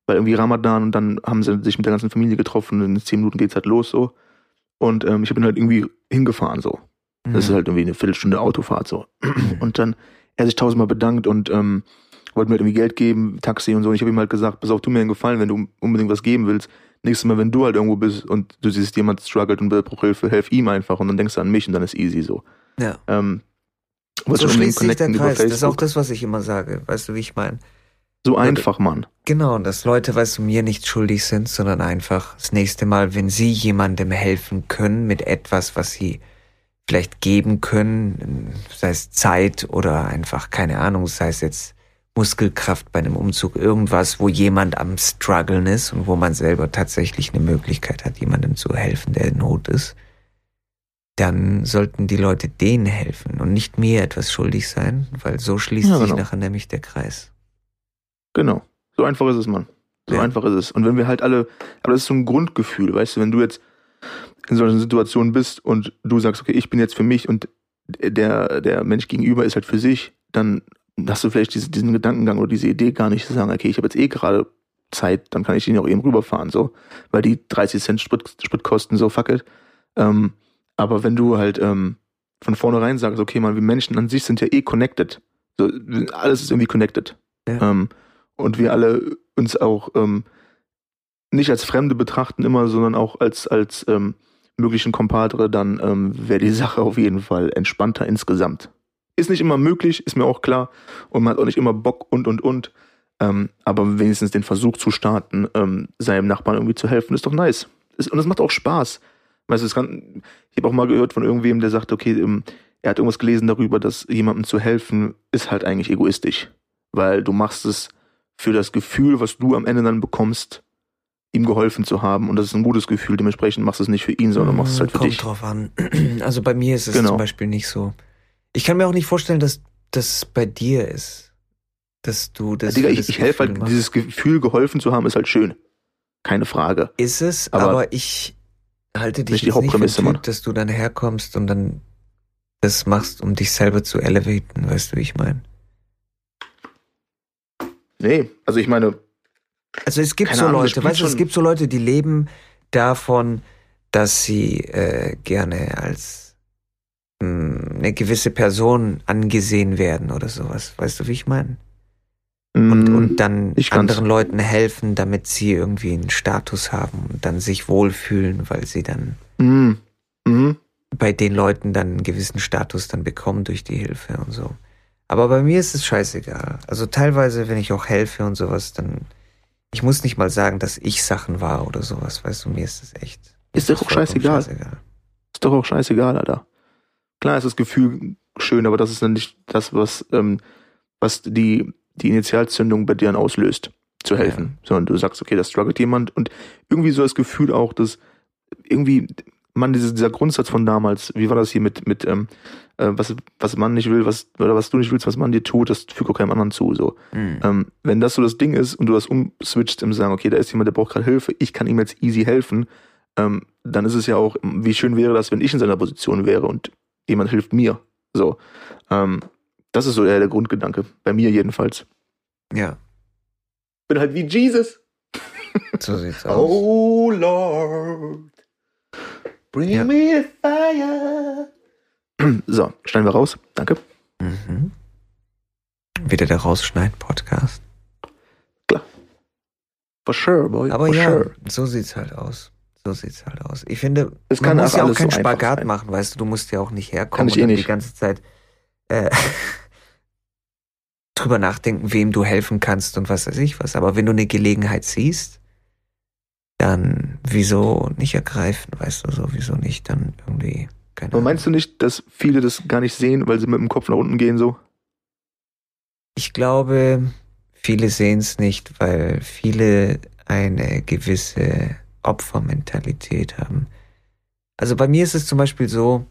weil irgendwie Ramadan und dann haben sie sich mit der ganzen Familie getroffen und in zehn Minuten geht's halt los so. Und ähm, ich bin halt irgendwie hingefahren so. Das ist Mhm. halt irgendwie eine Viertelstunde Autofahrt so. Und dann er sich tausendmal bedankt und ähm, wollte mir halt irgendwie Geld geben, Taxi und so. Und ich habe ihm halt gesagt, pass auf, tu mir einen Gefallen, wenn du unbedingt was geben willst. Nächstes Mal, wenn du halt irgendwo bist und du siehst, jemand struggelt und braucht Hilfe, helf ihm einfach und dann denkst du an mich und dann ist easy so. Ja. Ähm, So schließt sich der Kreis. Das ist auch das, was ich immer sage. Weißt du, wie ich meine? So einfach, Mann. Genau, dass Leute, du, mir nicht schuldig sind, sondern einfach das nächste Mal, wenn sie jemandem helfen können mit etwas, was sie vielleicht geben können, sei es Zeit oder einfach, keine Ahnung, sei es jetzt Muskelkraft bei einem Umzug, irgendwas, wo jemand am struggeln ist und wo man selber tatsächlich eine Möglichkeit hat, jemandem zu helfen, der in Not ist, dann sollten die Leute denen helfen und nicht mir etwas schuldig sein, weil so schließt Ja, sich genau. nachher nämlich der Kreis. Genau. So einfach ist es, Mann. So Ja. einfach ist es. Und wenn wir halt alle, aber das ist so ein Grundgefühl, weißt du, wenn du jetzt in solchen Situationen bist und du sagst, okay, ich bin jetzt für mich und der, der Mensch gegenüber ist halt für sich, dann hast du vielleicht diese, diesen Gedankengang oder diese Idee gar nicht zu sagen, okay, ich habe jetzt eh gerade Zeit, dann kann ich ihn auch eben rüberfahren, so, weil die 30 Cent Sprit, Sprit kosten, so, fuck it. Ähm, aber wenn du halt ähm, von vornherein sagst, okay, man, wir Menschen an sich sind ja eh connected. So, alles ist irgendwie connected. Ja. Ähm, und wir alle uns auch ähm, nicht als Fremde betrachten immer, sondern auch als, als ähm, möglichen Kompadre, dann ähm, wäre die Sache auf jeden Fall entspannter insgesamt. Ist nicht immer möglich, ist mir auch klar. Und man hat auch nicht immer Bock und, und, und. Ähm, aber wenigstens den Versuch zu starten, ähm, seinem Nachbarn irgendwie zu helfen, ist doch nice. Ist, und es macht auch Spaß. Weißt du, kann, ich habe auch mal gehört von irgendwem, der sagt, okay, ähm, er hat irgendwas gelesen darüber, dass jemandem zu helfen, ist halt eigentlich egoistisch. Weil du machst es für das Gefühl, was du am Ende dann bekommst, ihm geholfen zu haben. Und das ist ein gutes Gefühl. Dementsprechend machst du es nicht für ihn, sondern machst es halt für Kommt dich. drauf an. Also bei mir ist es Genau. zum Beispiel nicht so. Ich kann mir auch nicht vorstellen, dass das bei dir ist. Dass du das. Digga, für ich, ich helfe halt, machst. dieses Gefühl, geholfen zu haben, ist halt schön. Keine Frage. Ist es, aber aber, ich halte dich nicht die jetzt nicht für Typ, dass du dann herkommst und dann das machst, um dich selber zu elevaten, weißt du, wie ich meine? Nee, also ich meine, Also es gibt so Ahnung, Leute, weißt du, es gibt so Leute, die leben davon, dass sie äh, gerne als mh, eine gewisse Person angesehen werden oder sowas. Weißt du, wie ich meine? Und, mm, und dann nicht ganz. anderen Leuten helfen, damit sie irgendwie einen Status haben und dann sich wohlfühlen, weil sie dann mm, mhm. bei den Leuten dann einen gewissen Status dann bekommen durch die Hilfe und so. Aber bei mir ist es scheißegal. Also teilweise, wenn ich auch helfe und sowas, dann ich muss nicht mal sagen, dass ich Sachen war oder sowas, weißt du, mir ist es echt. Ist doch auch vollkommen scheißegal. Ist doch auch scheißegal, Alter. Klar ist das Gefühl schön, aber das ist dann nicht das, was, ähm, was die, die Initialzündung bei dir auslöst, zu helfen. Sondern du sagst, okay, da struggelt jemand und irgendwie so das Gefühl auch, dass irgendwie, man, dieser Grundsatz von damals, wie war das hier mit, mit ähm, äh, was, was man nicht will, was, oder was du nicht willst, was man dir tut, das fügt auch keinem anderen zu. So. Mhm. Ähm, wenn das so das Ding ist und du das umswitcht im Sagen, okay, da ist jemand, der braucht gerade Hilfe, ich kann ihm jetzt easy helfen, ähm, dann ist es ja auch, wie schön wäre das, wenn ich in seiner Position wäre und jemand hilft mir. So. Ähm, das ist so eher der Grundgedanke. Bei mir jedenfalls. Ja, Bin halt wie Jesus. so sieht's aus. Oh Lord. Bring Ja. me fire. So, schneiden wir raus. Danke. Mhm. Wieder der Rausschneid-Podcast. For sure, boy. Aber For ja, sure. so sieht's halt aus. So sieht's halt aus. Ich finde, Es man kann muss auch ja auch keinen so Spagat machen, weißt du, du musst ja auch nicht herkommen Kann ich und eh dann die nicht. ganze Zeit äh, drüber nachdenken, wem du helfen kannst und was weiß ich was. Aber wenn du eine Gelegenheit siehst, dann wieso nicht ergreifen, weißt du, so wieso nicht dann irgendwie, keine Aber meinst du nicht, dass viele das gar nicht sehen, weil sie mit dem Kopf nach unten gehen so? Ich glaube, viele sehen es nicht, weil viele eine gewisse Opfermentalität haben. Also bei mir ist es zum Beispiel so,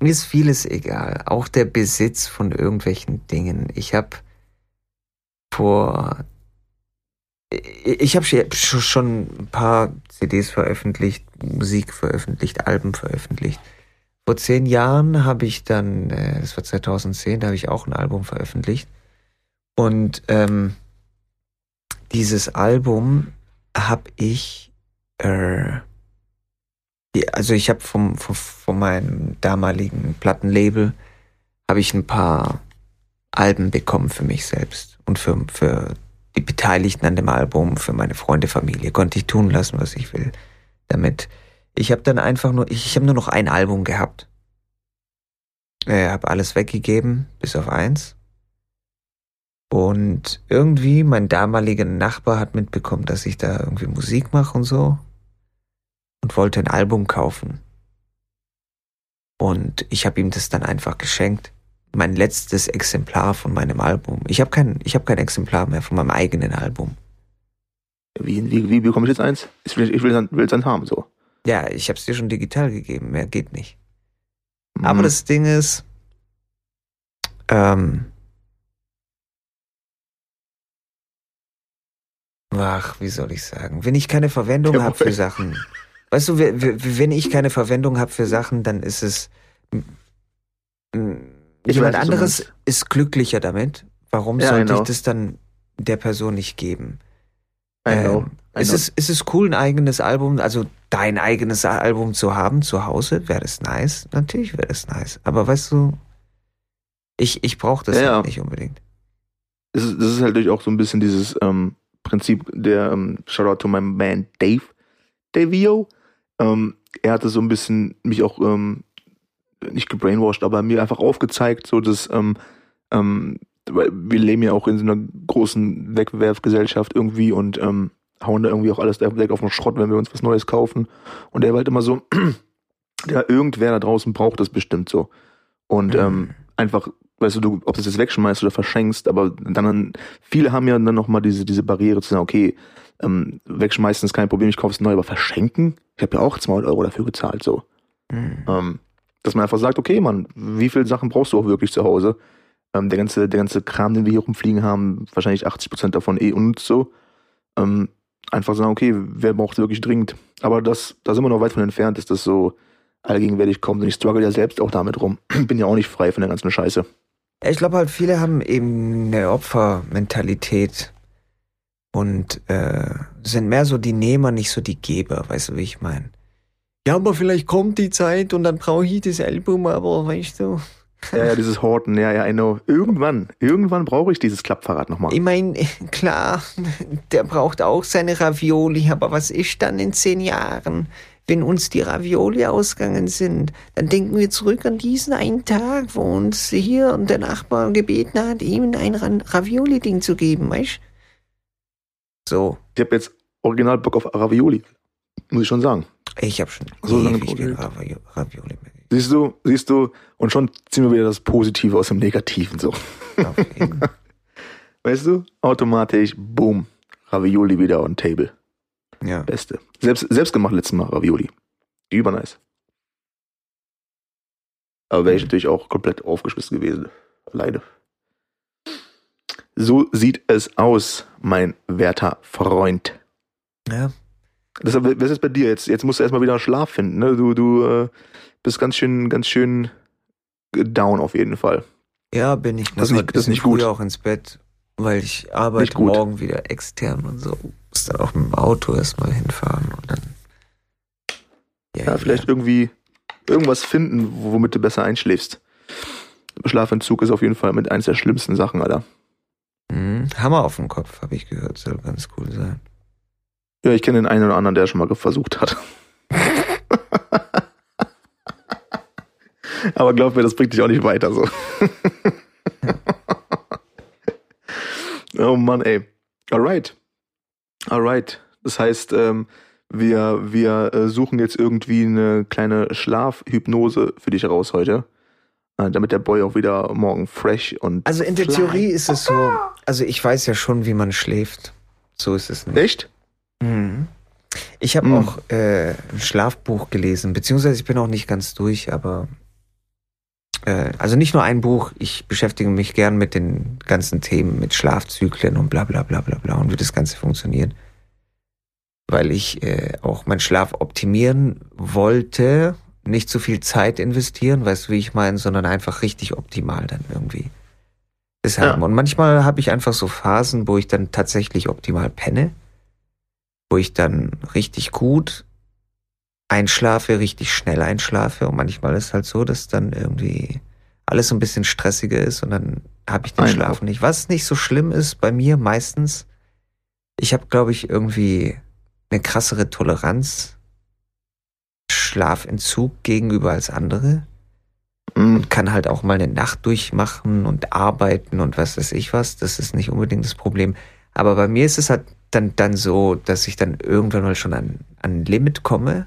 mir ist vieles egal, auch der Besitz von irgendwelchen Dingen. Ich habe vor ich habe schon ein paar CDs veröffentlicht, Musik veröffentlicht, Alben veröffentlicht. Vor zehn Jahren habe ich dann, äh, das war 2010, da habe ich auch ein Album veröffentlicht. Und ähm, dieses Album habe ich, äh, also ich habe vom, vom, von meinem damaligen Plattenlabel habe ich ein paar Alben bekommen für mich selbst und für, für die Beteiligten an dem Album, für meine Freunde, Familie, konnte ich tun lassen, was ich will damit. Ich habe dann einfach nur, ich, ich habe nur noch ein Album gehabt. Äh, habe alles weggegeben, bis auf eins. Und irgendwie mein damaliger Nachbar hat mitbekommen, dass ich da irgendwie Musik mache und so. Und wollte ein Album kaufen. Und ich habe ihm das dann einfach geschenkt mein letztes Exemplar von meinem Album. Ich habe kein, ich hab kein Exemplar mehr von meinem eigenen Album. Wie, wie, wie bekomme ich jetzt eins? Ich will, ich will, dann, will dann haben, so. Ja, ich habe es dir schon digital gegeben, mehr geht nicht. Mhm. Aber das Ding ist, ähm, ach, wie soll ich sagen, wenn ich keine Verwendung habe für Sachen, weißt du, wenn ich keine Verwendung habe für Sachen, dann ist es Jemand weiß, anderes ist glücklicher damit. Warum ja, sollte ich das dann der Person nicht geben? I know. Ähm, I ist, Es, ist es cool, ein eigenes Album, also dein eigenes Album zu haben zu Hause? Wäre das nice? Natürlich wäre das nice. Aber weißt du, ich, ich brauche das ja, halt nicht unbedingt. Das ist, das ist halt auch so ein bisschen dieses ähm, Prinzip der ähm, Shoutout to my man Dave, Davio. Ähm, er hatte so ein bisschen mich auch ähm, nicht gebrainwashed, aber mir einfach aufgezeigt, so dass ähm, ähm, wir leben ja auch in so einer großen Wegwerfgesellschaft irgendwie und ähm, hauen da irgendwie auch alles weg auf den Schrott, wenn wir uns was Neues kaufen. Und er war halt immer so, ja, irgendwer da draußen braucht das bestimmt so. Und mhm. ähm, einfach, weißt du, du, ob du das jetzt wegschmeißt oder verschenkst, aber dann, viele haben ja dann nochmal diese, diese Barriere zu sagen, okay, ähm, wegschmeißen ist kein Problem, ich kaufe es neu, aber verschenken? Ich habe ja auch 200 Euro dafür gezahlt, so. Mhm. Ähm, dass man einfach sagt, okay, Mann, wie viele Sachen brauchst du auch wirklich zu Hause? Ähm, der, ganze, der ganze Kram, den wir hier rumfliegen haben, wahrscheinlich 80 Prozent davon eh und so. Ähm, einfach sagen, okay, wer braucht wirklich dringend? Aber das, da sind wir noch weit von entfernt, dass das so allgegenwärtig kommt. Und ich struggle ja selbst auch damit rum. Bin ja auch nicht frei von der ganzen Scheiße. Ich glaube halt, viele haben eben eine Opfermentalität und äh, sind mehr so die Nehmer, nicht so die Geber, weißt du, wie ich meine? ja, aber vielleicht kommt die Zeit und dann brauche ich das Album, aber weißt du. Ja, ja, dieses Horten, ja, ja, I know. Irgendwann, irgendwann brauche ich dieses Klappfahrrad nochmal. Ich meine, klar, der braucht auch seine Ravioli, aber was ist dann in zehn Jahren? Wenn uns die Ravioli ausgegangen sind, dann denken wir zurück an diesen einen Tag, wo uns hier und der Nachbar gebeten hat, ihm ein Ravioli-Ding zu geben, weißt So. Ich habe jetzt original Bock auf Ravioli, muss ich schon sagen. Ich habe schon so lange Ravioli, Ravioli Siehst du, siehst du, und schon ziehen wir wieder das Positive aus dem Negativen so. weißt du, automatisch, boom, Ravioli wieder on table. Ja. Beste. Selbst, selbst gemacht letztes Mal Ravioli. Übernice. Aber wäre ich mhm. natürlich auch komplett aufgeschmissen gewesen. Alleine. So sieht es aus, mein werter Freund. Ja, Deshalb, was ist bei dir jetzt? Jetzt musst du erstmal wieder Schlaf finden, ne? Du, du äh, bist ganz schön, ganz schön down auf jeden Fall. Ja, bin ich. Das ist nicht, das ist nicht gut. auch ins Bett, weil ich arbeite morgen wieder extern und so. Muss dann auch mit dem Auto erstmal hinfahren und dann. Ja, ja vielleicht irgendwie irgendwas finden, womit du besser einschläfst. Schlafentzug ist auf jeden Fall mit eins der schlimmsten Sachen, Alter. Mhm. Hammer auf dem Kopf, habe ich gehört, soll ganz cool sein. Ja, ich kenne den einen oder anderen, der schon mal versucht hat. Aber glaub mir, das bringt dich auch nicht weiter so. oh Mann, ey. Alright. Alright. Das heißt, ähm, wir, wir äh, suchen jetzt irgendwie eine kleine Schlafhypnose für dich raus heute. äh, damit der Boy auch wieder morgen fresh und. Also in der fly. Theorie ist es so, also ich weiß ja schon, wie man schläft. So ist es nicht. Echt? Mhm. Ich habe Mhm. auch äh, ein Schlafbuch gelesen, beziehungsweise ich bin auch nicht ganz durch, aber äh, also nicht nur ein Buch, ich beschäftige mich gern mit den ganzen Themen, mit Schlafzyklen und bla bla bla bla bla und wie das Ganze funktioniert. Weil ich äh, auch meinen Schlaf optimieren wollte, nicht zu viel Zeit investieren, weißt du, wie ich meine, sondern einfach richtig optimal dann irgendwie. Deshalb. Ja. Und manchmal habe ich einfach so Phasen, wo ich dann tatsächlich optimal penne wo ich dann richtig gut einschlafe, richtig schnell einschlafe. Und manchmal ist halt so, dass dann irgendwie alles so ein bisschen stressiger ist und dann habe ich den Einmal. Schlaf nicht. Was nicht so schlimm ist bei mir meistens, ich habe, glaube ich, irgendwie eine krassere Toleranz Schlafentzug gegenüber als andere Mhm. und kann halt auch mal eine Nacht durchmachen und arbeiten und was weiß ich was. Das ist nicht unbedingt das Problem. Aber bei mir ist es halt dann, dann so, dass ich dann irgendwann mal schon an, an ein Limit komme.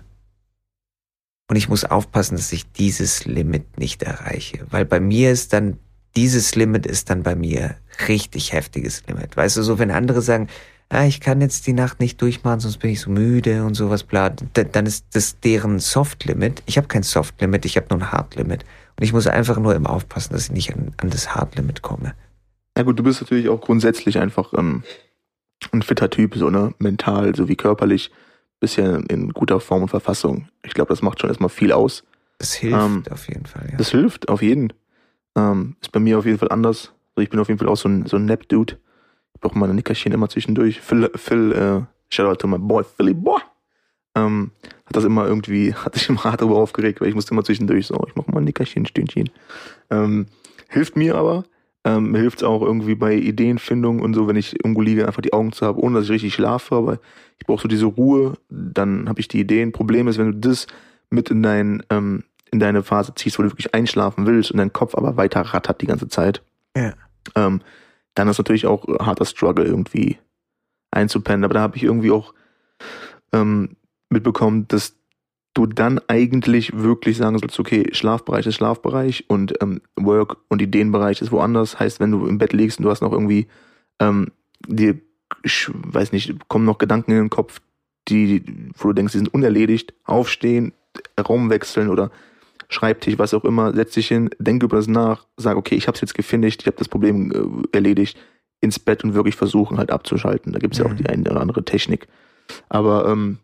Und ich muss aufpassen, dass ich dieses Limit nicht erreiche. Weil bei mir ist dann, dieses Limit ist dann bei mir richtig heftiges Limit. Weißt du, so wenn andere sagen, ah, ich kann jetzt die Nacht nicht durchmachen, sonst bin ich so müde und sowas, bla, dann ist das deren Soft-Limit. Ich habe kein Soft-Limit, ich habe nur ein Hard-Limit. Und ich muss einfach nur immer aufpassen, dass ich nicht an, an das Hard-Limit komme. Ja gut, du bist natürlich auch grundsätzlich einfach ähm, ein fitter Typ, so ne, mental sowie körperlich, bist ja in guter Form und Verfassung. Ich glaube, das macht schon erstmal viel aus. Das hilft Ähm, auf jeden Fall, ja. Das hilft auf jeden. Ähm, ist bei mir auf jeden Fall anders. Also ich bin auf jeden Fall auch so ein, so ein Nap-Dude. Ich brauche meine Nickerchen immer zwischendurch. Phil, Phil äh, shout out to my boy, Philly Boy. Ähm, hat das immer irgendwie, hat sich immer hart darüber aufgeregt, weil ich musste immer zwischendurch so, ich mache mal ein Nickerchen, Stündchen. Ähm, hilft mir aber. Ähm, mir hilft es auch irgendwie bei Ideenfindung und so, wenn ich irgendwo liege, einfach die Augen zu haben, ohne dass ich richtig schlafe, aber ich brauche so diese Ruhe, dann habe ich die Ideen. Problem ist, wenn du das mit in dein, ähm, in deine Phase ziehst, wo du wirklich einschlafen willst und dein Kopf aber weiter rattert die ganze Zeit, Ja. ähm, dann ist natürlich auch äh, harter Struggle irgendwie einzupennen. Aber da habe ich irgendwie auch ähm, mitbekommen, dass du dann eigentlich wirklich sagen sollst, okay, Schlafbereich ist Schlafbereich und ähm, Work und Ideenbereich ist woanders. Heißt, wenn du im Bett liegst und du hast noch irgendwie, ähm, dir, ich weiß nicht, kommen noch Gedanken in den Kopf, die, wo du denkst, die sind unerledigt, aufstehen, Raum wechseln oder Schreibtisch, was auch immer, setz dich hin, denk über das nach, sag, okay, ich habe es jetzt gefinisht, ich habe das Problem äh, erledigt, ins Bett und wirklich versuchen halt abzuschalten. Da gibt's ja auch Mhm. die eine oder andere Technik. Aber ähm,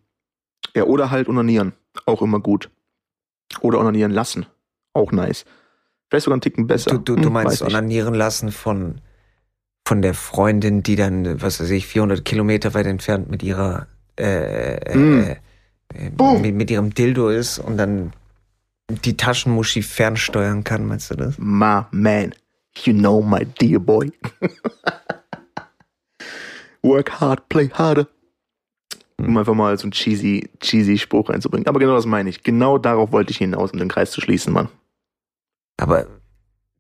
ja, oder halt onanieren, auch immer gut. Oder onanieren lassen, auch nice. Vielleicht sogar einen Ticken besser. Du, du, du Hm, meinst onanieren lassen von, von der Freundin, die dann, was weiß ich, 400 Kilometer weit entfernt mit ihrer, äh, äh, Mm. äh, äh, mit, mit ihrem Dildo ist und dann die Taschenmuschi fernsteuern kann, meinst du das? My man, you know my dear boy. Work hard, play harder. Um einfach mal so einen cheesy, cheesy Spruch reinzubringen. Aber genau das meine ich. Genau darauf wollte ich hinaus, um den Kreis zu schließen, Mann. Aber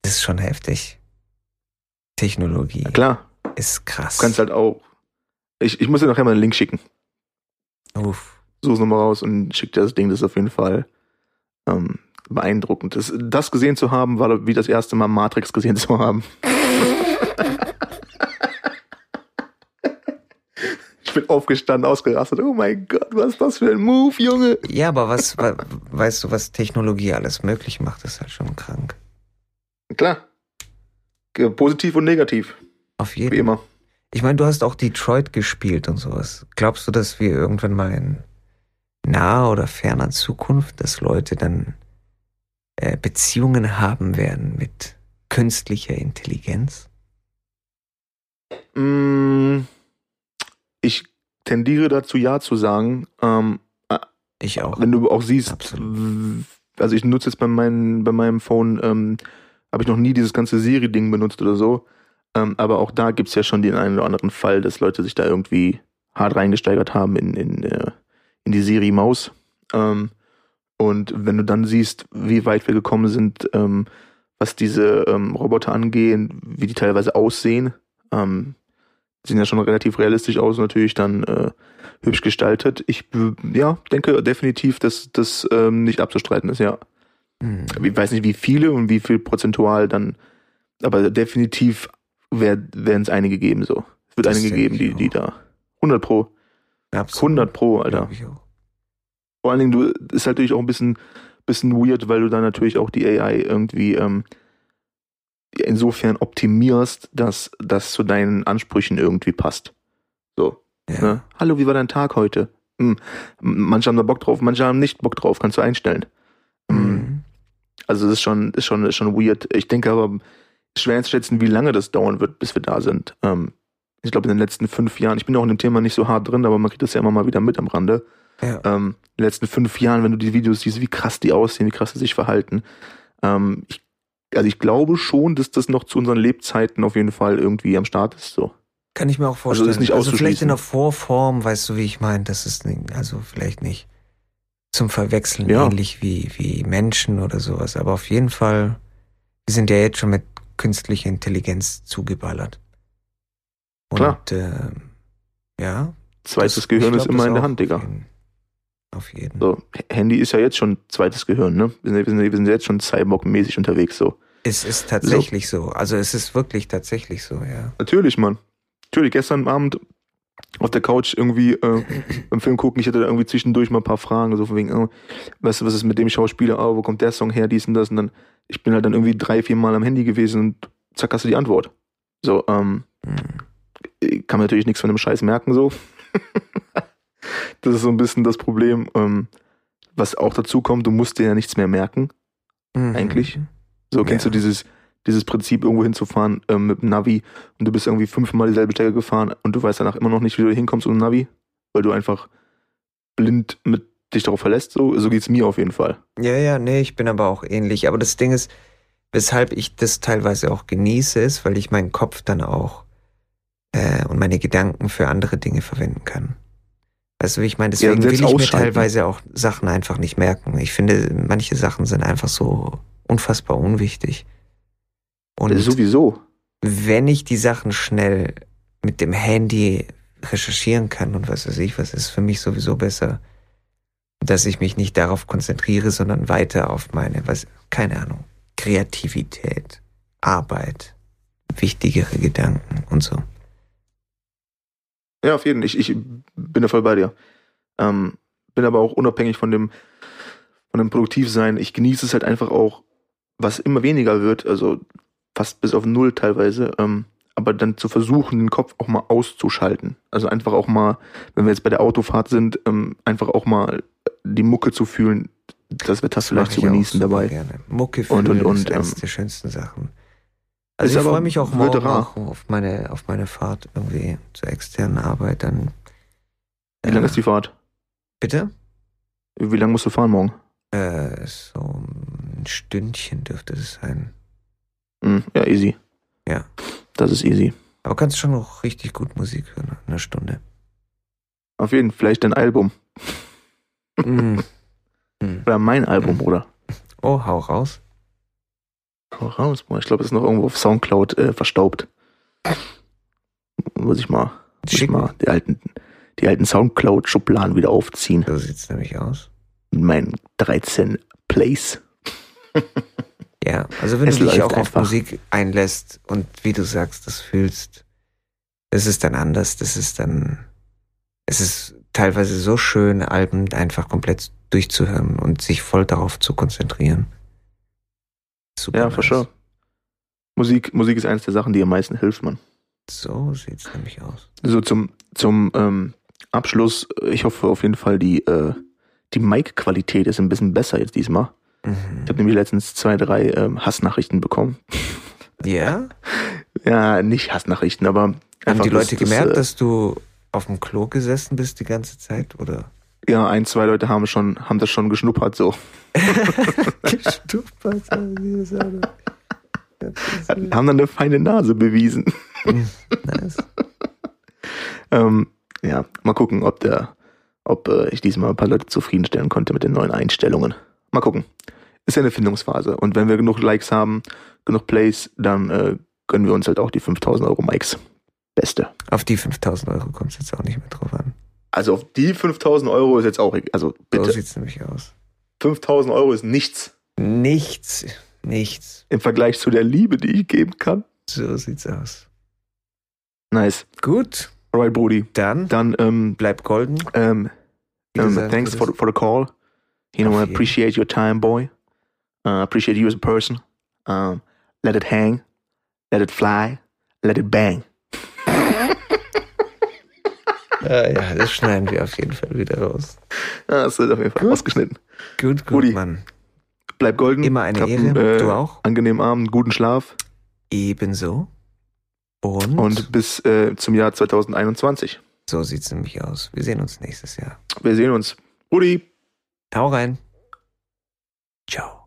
das ist schon heftig. Technologie Na klar, ist krass. du kannst halt auch. Ich, ich muss dir nachher mal einen Link schicken. Uff. Such's nochmal raus und schick dir das Ding. Das ist auf jeden Fall ähm, beeindruckend. Das, das gesehen zu haben, war wie das erste Mal Matrix gesehen zu haben. bin aufgestanden, ausgerastet. Oh mein Gott, was ist das für ein Move, Junge? Ja, aber was, wa- weißt du, was Technologie alles möglich macht, ist halt schon krank. Klar. Positiv und negativ, Auf wie jeden immer. Ich meine, du hast auch Detroit gespielt und sowas. Glaubst du, dass wir irgendwann mal in naher oder ferner Zukunft, dass Leute dann äh, Beziehungen haben werden mit künstlicher Intelligenz? Mm, Ich tendiere dazu, ja zu sagen. Ähm, Ich auch. wenn du auch siehst, Absolut. also ich nutze jetzt bei, meinem bei meinem Phone, ähm, habe ich noch nie dieses ganze Siri-Ding benutzt oder so. Ähm, aber auch da gibt's ja schon den einen oder anderen Fall, dass Leute sich da irgendwie hart reingesteigert haben in, in, äh, in die Siri-Maus. Ähm, und wenn du dann siehst, wie weit wir gekommen sind, ähm, was diese ähm, Roboter angehen, wie die teilweise aussehen, ähm, sehen ja schon relativ realistisch aus, natürlich dann äh, hübsch gestaltet. Ich ja, denke definitiv, dass das ähm, nicht abzustreiten ist, ja. Hm. Ich weiß nicht, wie viele und wie viel prozentual dann, aber definitiv werden es einige geben so. Es wird Das einige geben, die, die da 100 pro, Absolut. 100 pro, Alter. Vor allen Dingen, du ist halt natürlich auch ein bisschen, bisschen weird, weil du dann natürlich auch die AI irgendwie ähm, insofern optimierst, dass das zu deinen Ansprüchen irgendwie passt. So. Ja. Ne? Hallo, wie war dein Tag heute? Hm. Manche haben da Bock drauf, manche haben nicht Bock drauf, kannst du einstellen. Hm. Mhm. Also das ist schon, ist schon, ist schon weird. Ich denke aber, schwer zu schätzen, wie lange das dauern wird, bis wir da sind. Ähm, ich glaube, in den letzten fünf Jahren, ich bin auch in dem Thema nicht so hart drin, aber man kriegt das ja immer mal wieder mit am Rande. Ja. Ähm, in den letzten fünf Jahren, wenn du die Videos siehst, wie krass die aussehen, wie krass sie sich verhalten. Ähm, ich, also ich glaube schon, dass das noch zu unseren Lebzeiten auf jeden Fall irgendwie am Start ist. So. Kann ich mir auch vorstellen. ist nicht also vielleicht in der Vorform, weißt du, wie ich meine, das ist also vielleicht nicht zum Verwechseln Ja. ähnlich wie, wie Menschen oder sowas, aber auf jeden Fall, wir sind ja jetzt schon mit künstlicher Intelligenz zugeballert. Und Klar. ähm, ja. Zweites das- Gehirn ich ist glaub, immer in der Hand, Digga. Auf jeden, auf jeden. So, Handy ist ja jetzt schon zweites Gehirn, ne? Wir sind, wir sind, wir sind jetzt schon Cyborg-mäßig unterwegs, so. Es ist tatsächlich so. Also es ist wirklich tatsächlich so, ja. Natürlich, Mann. Natürlich, gestern Abend auf der Couch irgendwie äh, beim Film gucken, ich hatte da irgendwie zwischendurch mal ein paar Fragen, so von wegen, oh, weißt du, was ist mit dem Schauspieler, oh, wo kommt der Song her, dies und das, und dann, ich bin halt dann irgendwie drei, vier Mal am Handy gewesen und zack, hast du die Antwort. So, ähm, Hm. ich kann mir natürlich nichts von dem Scheiß merken, so. das ist so ein bisschen das Problem, ähm, was auch dazu kommt, du musst dir ja nichts mehr merken. Mhm. Eigentlich? So, kennst Ja. du dieses, dieses Prinzip, irgendwo hinzufahren ähm, mit dem Navi und du bist irgendwie fünfmal dieselbe Strecke gefahren und du weißt danach immer noch nicht, wie du hinkommst ohne Navi, weil du einfach blind mit dich darauf verlässt. So, so geht's mir auf jeden Fall. Ja, ja, nee, ich bin aber auch ähnlich. Aber das Ding ist, weshalb ich das teilweise auch genieße, ist, weil ich meinen Kopf dann auch äh, und meine Gedanken für andere Dinge verwenden kann. Weißt du, wie ich meine? Deswegen selbst will ich mir teilweise auch Sachen einfach nicht merken. Ich finde, manche Sachen sind einfach so unfassbar unwichtig. Und Sowieso. wenn ich die Sachen schnell mit dem Handy recherchieren kann und was weiß ich, was ist für mich sowieso besser, dass ich mich nicht darauf konzentriere, sondern weiter auf meine, was, keine Ahnung, Kreativität, Arbeit, wichtigere Gedanken und so. Ja, auf jeden Fall. Ich, ich bin da voll bei dir. Ähm, bin aber auch unabhängig von dem, von dem Produktivsein. Ich genieße es halt einfach auch, was immer weniger wird, also fast bis auf null teilweise, ähm, aber dann zu versuchen, den Kopf auch mal auszuschalten. Also einfach auch mal, wenn wir jetzt bei der Autofahrt sind, ähm, einfach auch mal die Mucke zu fühlen, das Wetter vielleicht mach zu genießen dabei. Gerne. Mucke Und- fühlen und- und, ist eines ähm, der schönsten Sachen. Also ich freue mich auch morgen auch auf meine, auf meine Fahrt irgendwie zur externen Arbeit dann. Wie lange ist die Fahrt? Bitte? Wie lange musst du fahren morgen? Äh, so ein Stündchen dürfte es sein. Hm, ja, easy. Ja. Das ist easy. Aber kannst schon noch richtig gut Musik hören, in einer Stunde. Auf jeden Fall, vielleicht dein Album. Mm. Oder mein Album, oder? Oh, hau raus. Hau raus, Bruder. Ich glaube, es ist noch irgendwo auf Soundcloud äh, verstaubt. Muss ich mal, muss ich mal die alten, die alten Soundcloud-Schubladen wieder aufziehen. So sieht's nämlich aus. Mit meinen 13 Plays. Ja, also wenn Es du dich auch auf einfach. Musik einlässt und wie du sagst, das fühlst, das ist dann anders. Das ist dann, es ist teilweise so schön, Alben einfach komplett durchzuhören und sich voll darauf zu konzentrieren. Super. Ja, for nice. sure. Musik, Musik ist eines der Sachen, die am meisten hilft, man. So sieht's nämlich aus. So zum, zum ähm, Abschluss, ich hoffe auf jeden Fall, die, äh, die Mic-Qualität ist ein bisschen besser jetzt diesmal. Mhm. Ich habe nämlich letztens zwei, drei ähm, Hassnachrichten bekommen. Ja? Ja, nicht Hassnachrichten, aber Haben die Leute das- das, gemerkt, äh, dass du auf dem Klo gesessen bist die ganze Zeit, oder? Ja, ein, zwei Leute haben schon, haben das schon geschnuppert, so. Gestuppert, Haben dann eine feine Nase bewiesen. nice. Ähm, ja, mal gucken, ob der, ob äh, ich diesmal ein paar Leute zufriedenstellen konnte mit den neuen Einstellungen. Mal gucken. Ist ja eine Findungsphase. Und wenn wir genug Likes haben, genug Plays, dann äh, gönnen wir uns halt auch die 5000 Euro Mikes. Beste. Auf die 5000 Euro kommt es jetzt auch nicht mehr drauf an. Also auf die 5000 Euro ist jetzt auch, also So bitte. sieht's nämlich aus. 5000 Euro ist nichts. Nichts, nichts. Im Vergleich zu der Liebe, die ich geben kann. So sieht's aus. Nice. Gut, Alright, Brudi. dann Dann, ähm, bleib golden. ähm, um, gesagt, thanks for, for the call. You know, I appreciate your time, boy. Uh, appreciate you as a person. Um, let it hang. Let it fly. Let it bang. Ja, ja, das schneiden wir auf jeden Fall wieder raus. Ja, das wird auf jeden Fall Gut. ausgeschnitten. Gut, gut, Rudi. Mann. Bleib golden. Immer eine Ehre. einen, äh, Du auch? Angenehmen Abend, guten Schlaf Ebenso. Und, und bis äh, zum Jahr 2021. so sieht's nämlich aus. Wir sehen uns nächstes Jahr. Wir sehen uns. Rudi. Hau rein. Ciao.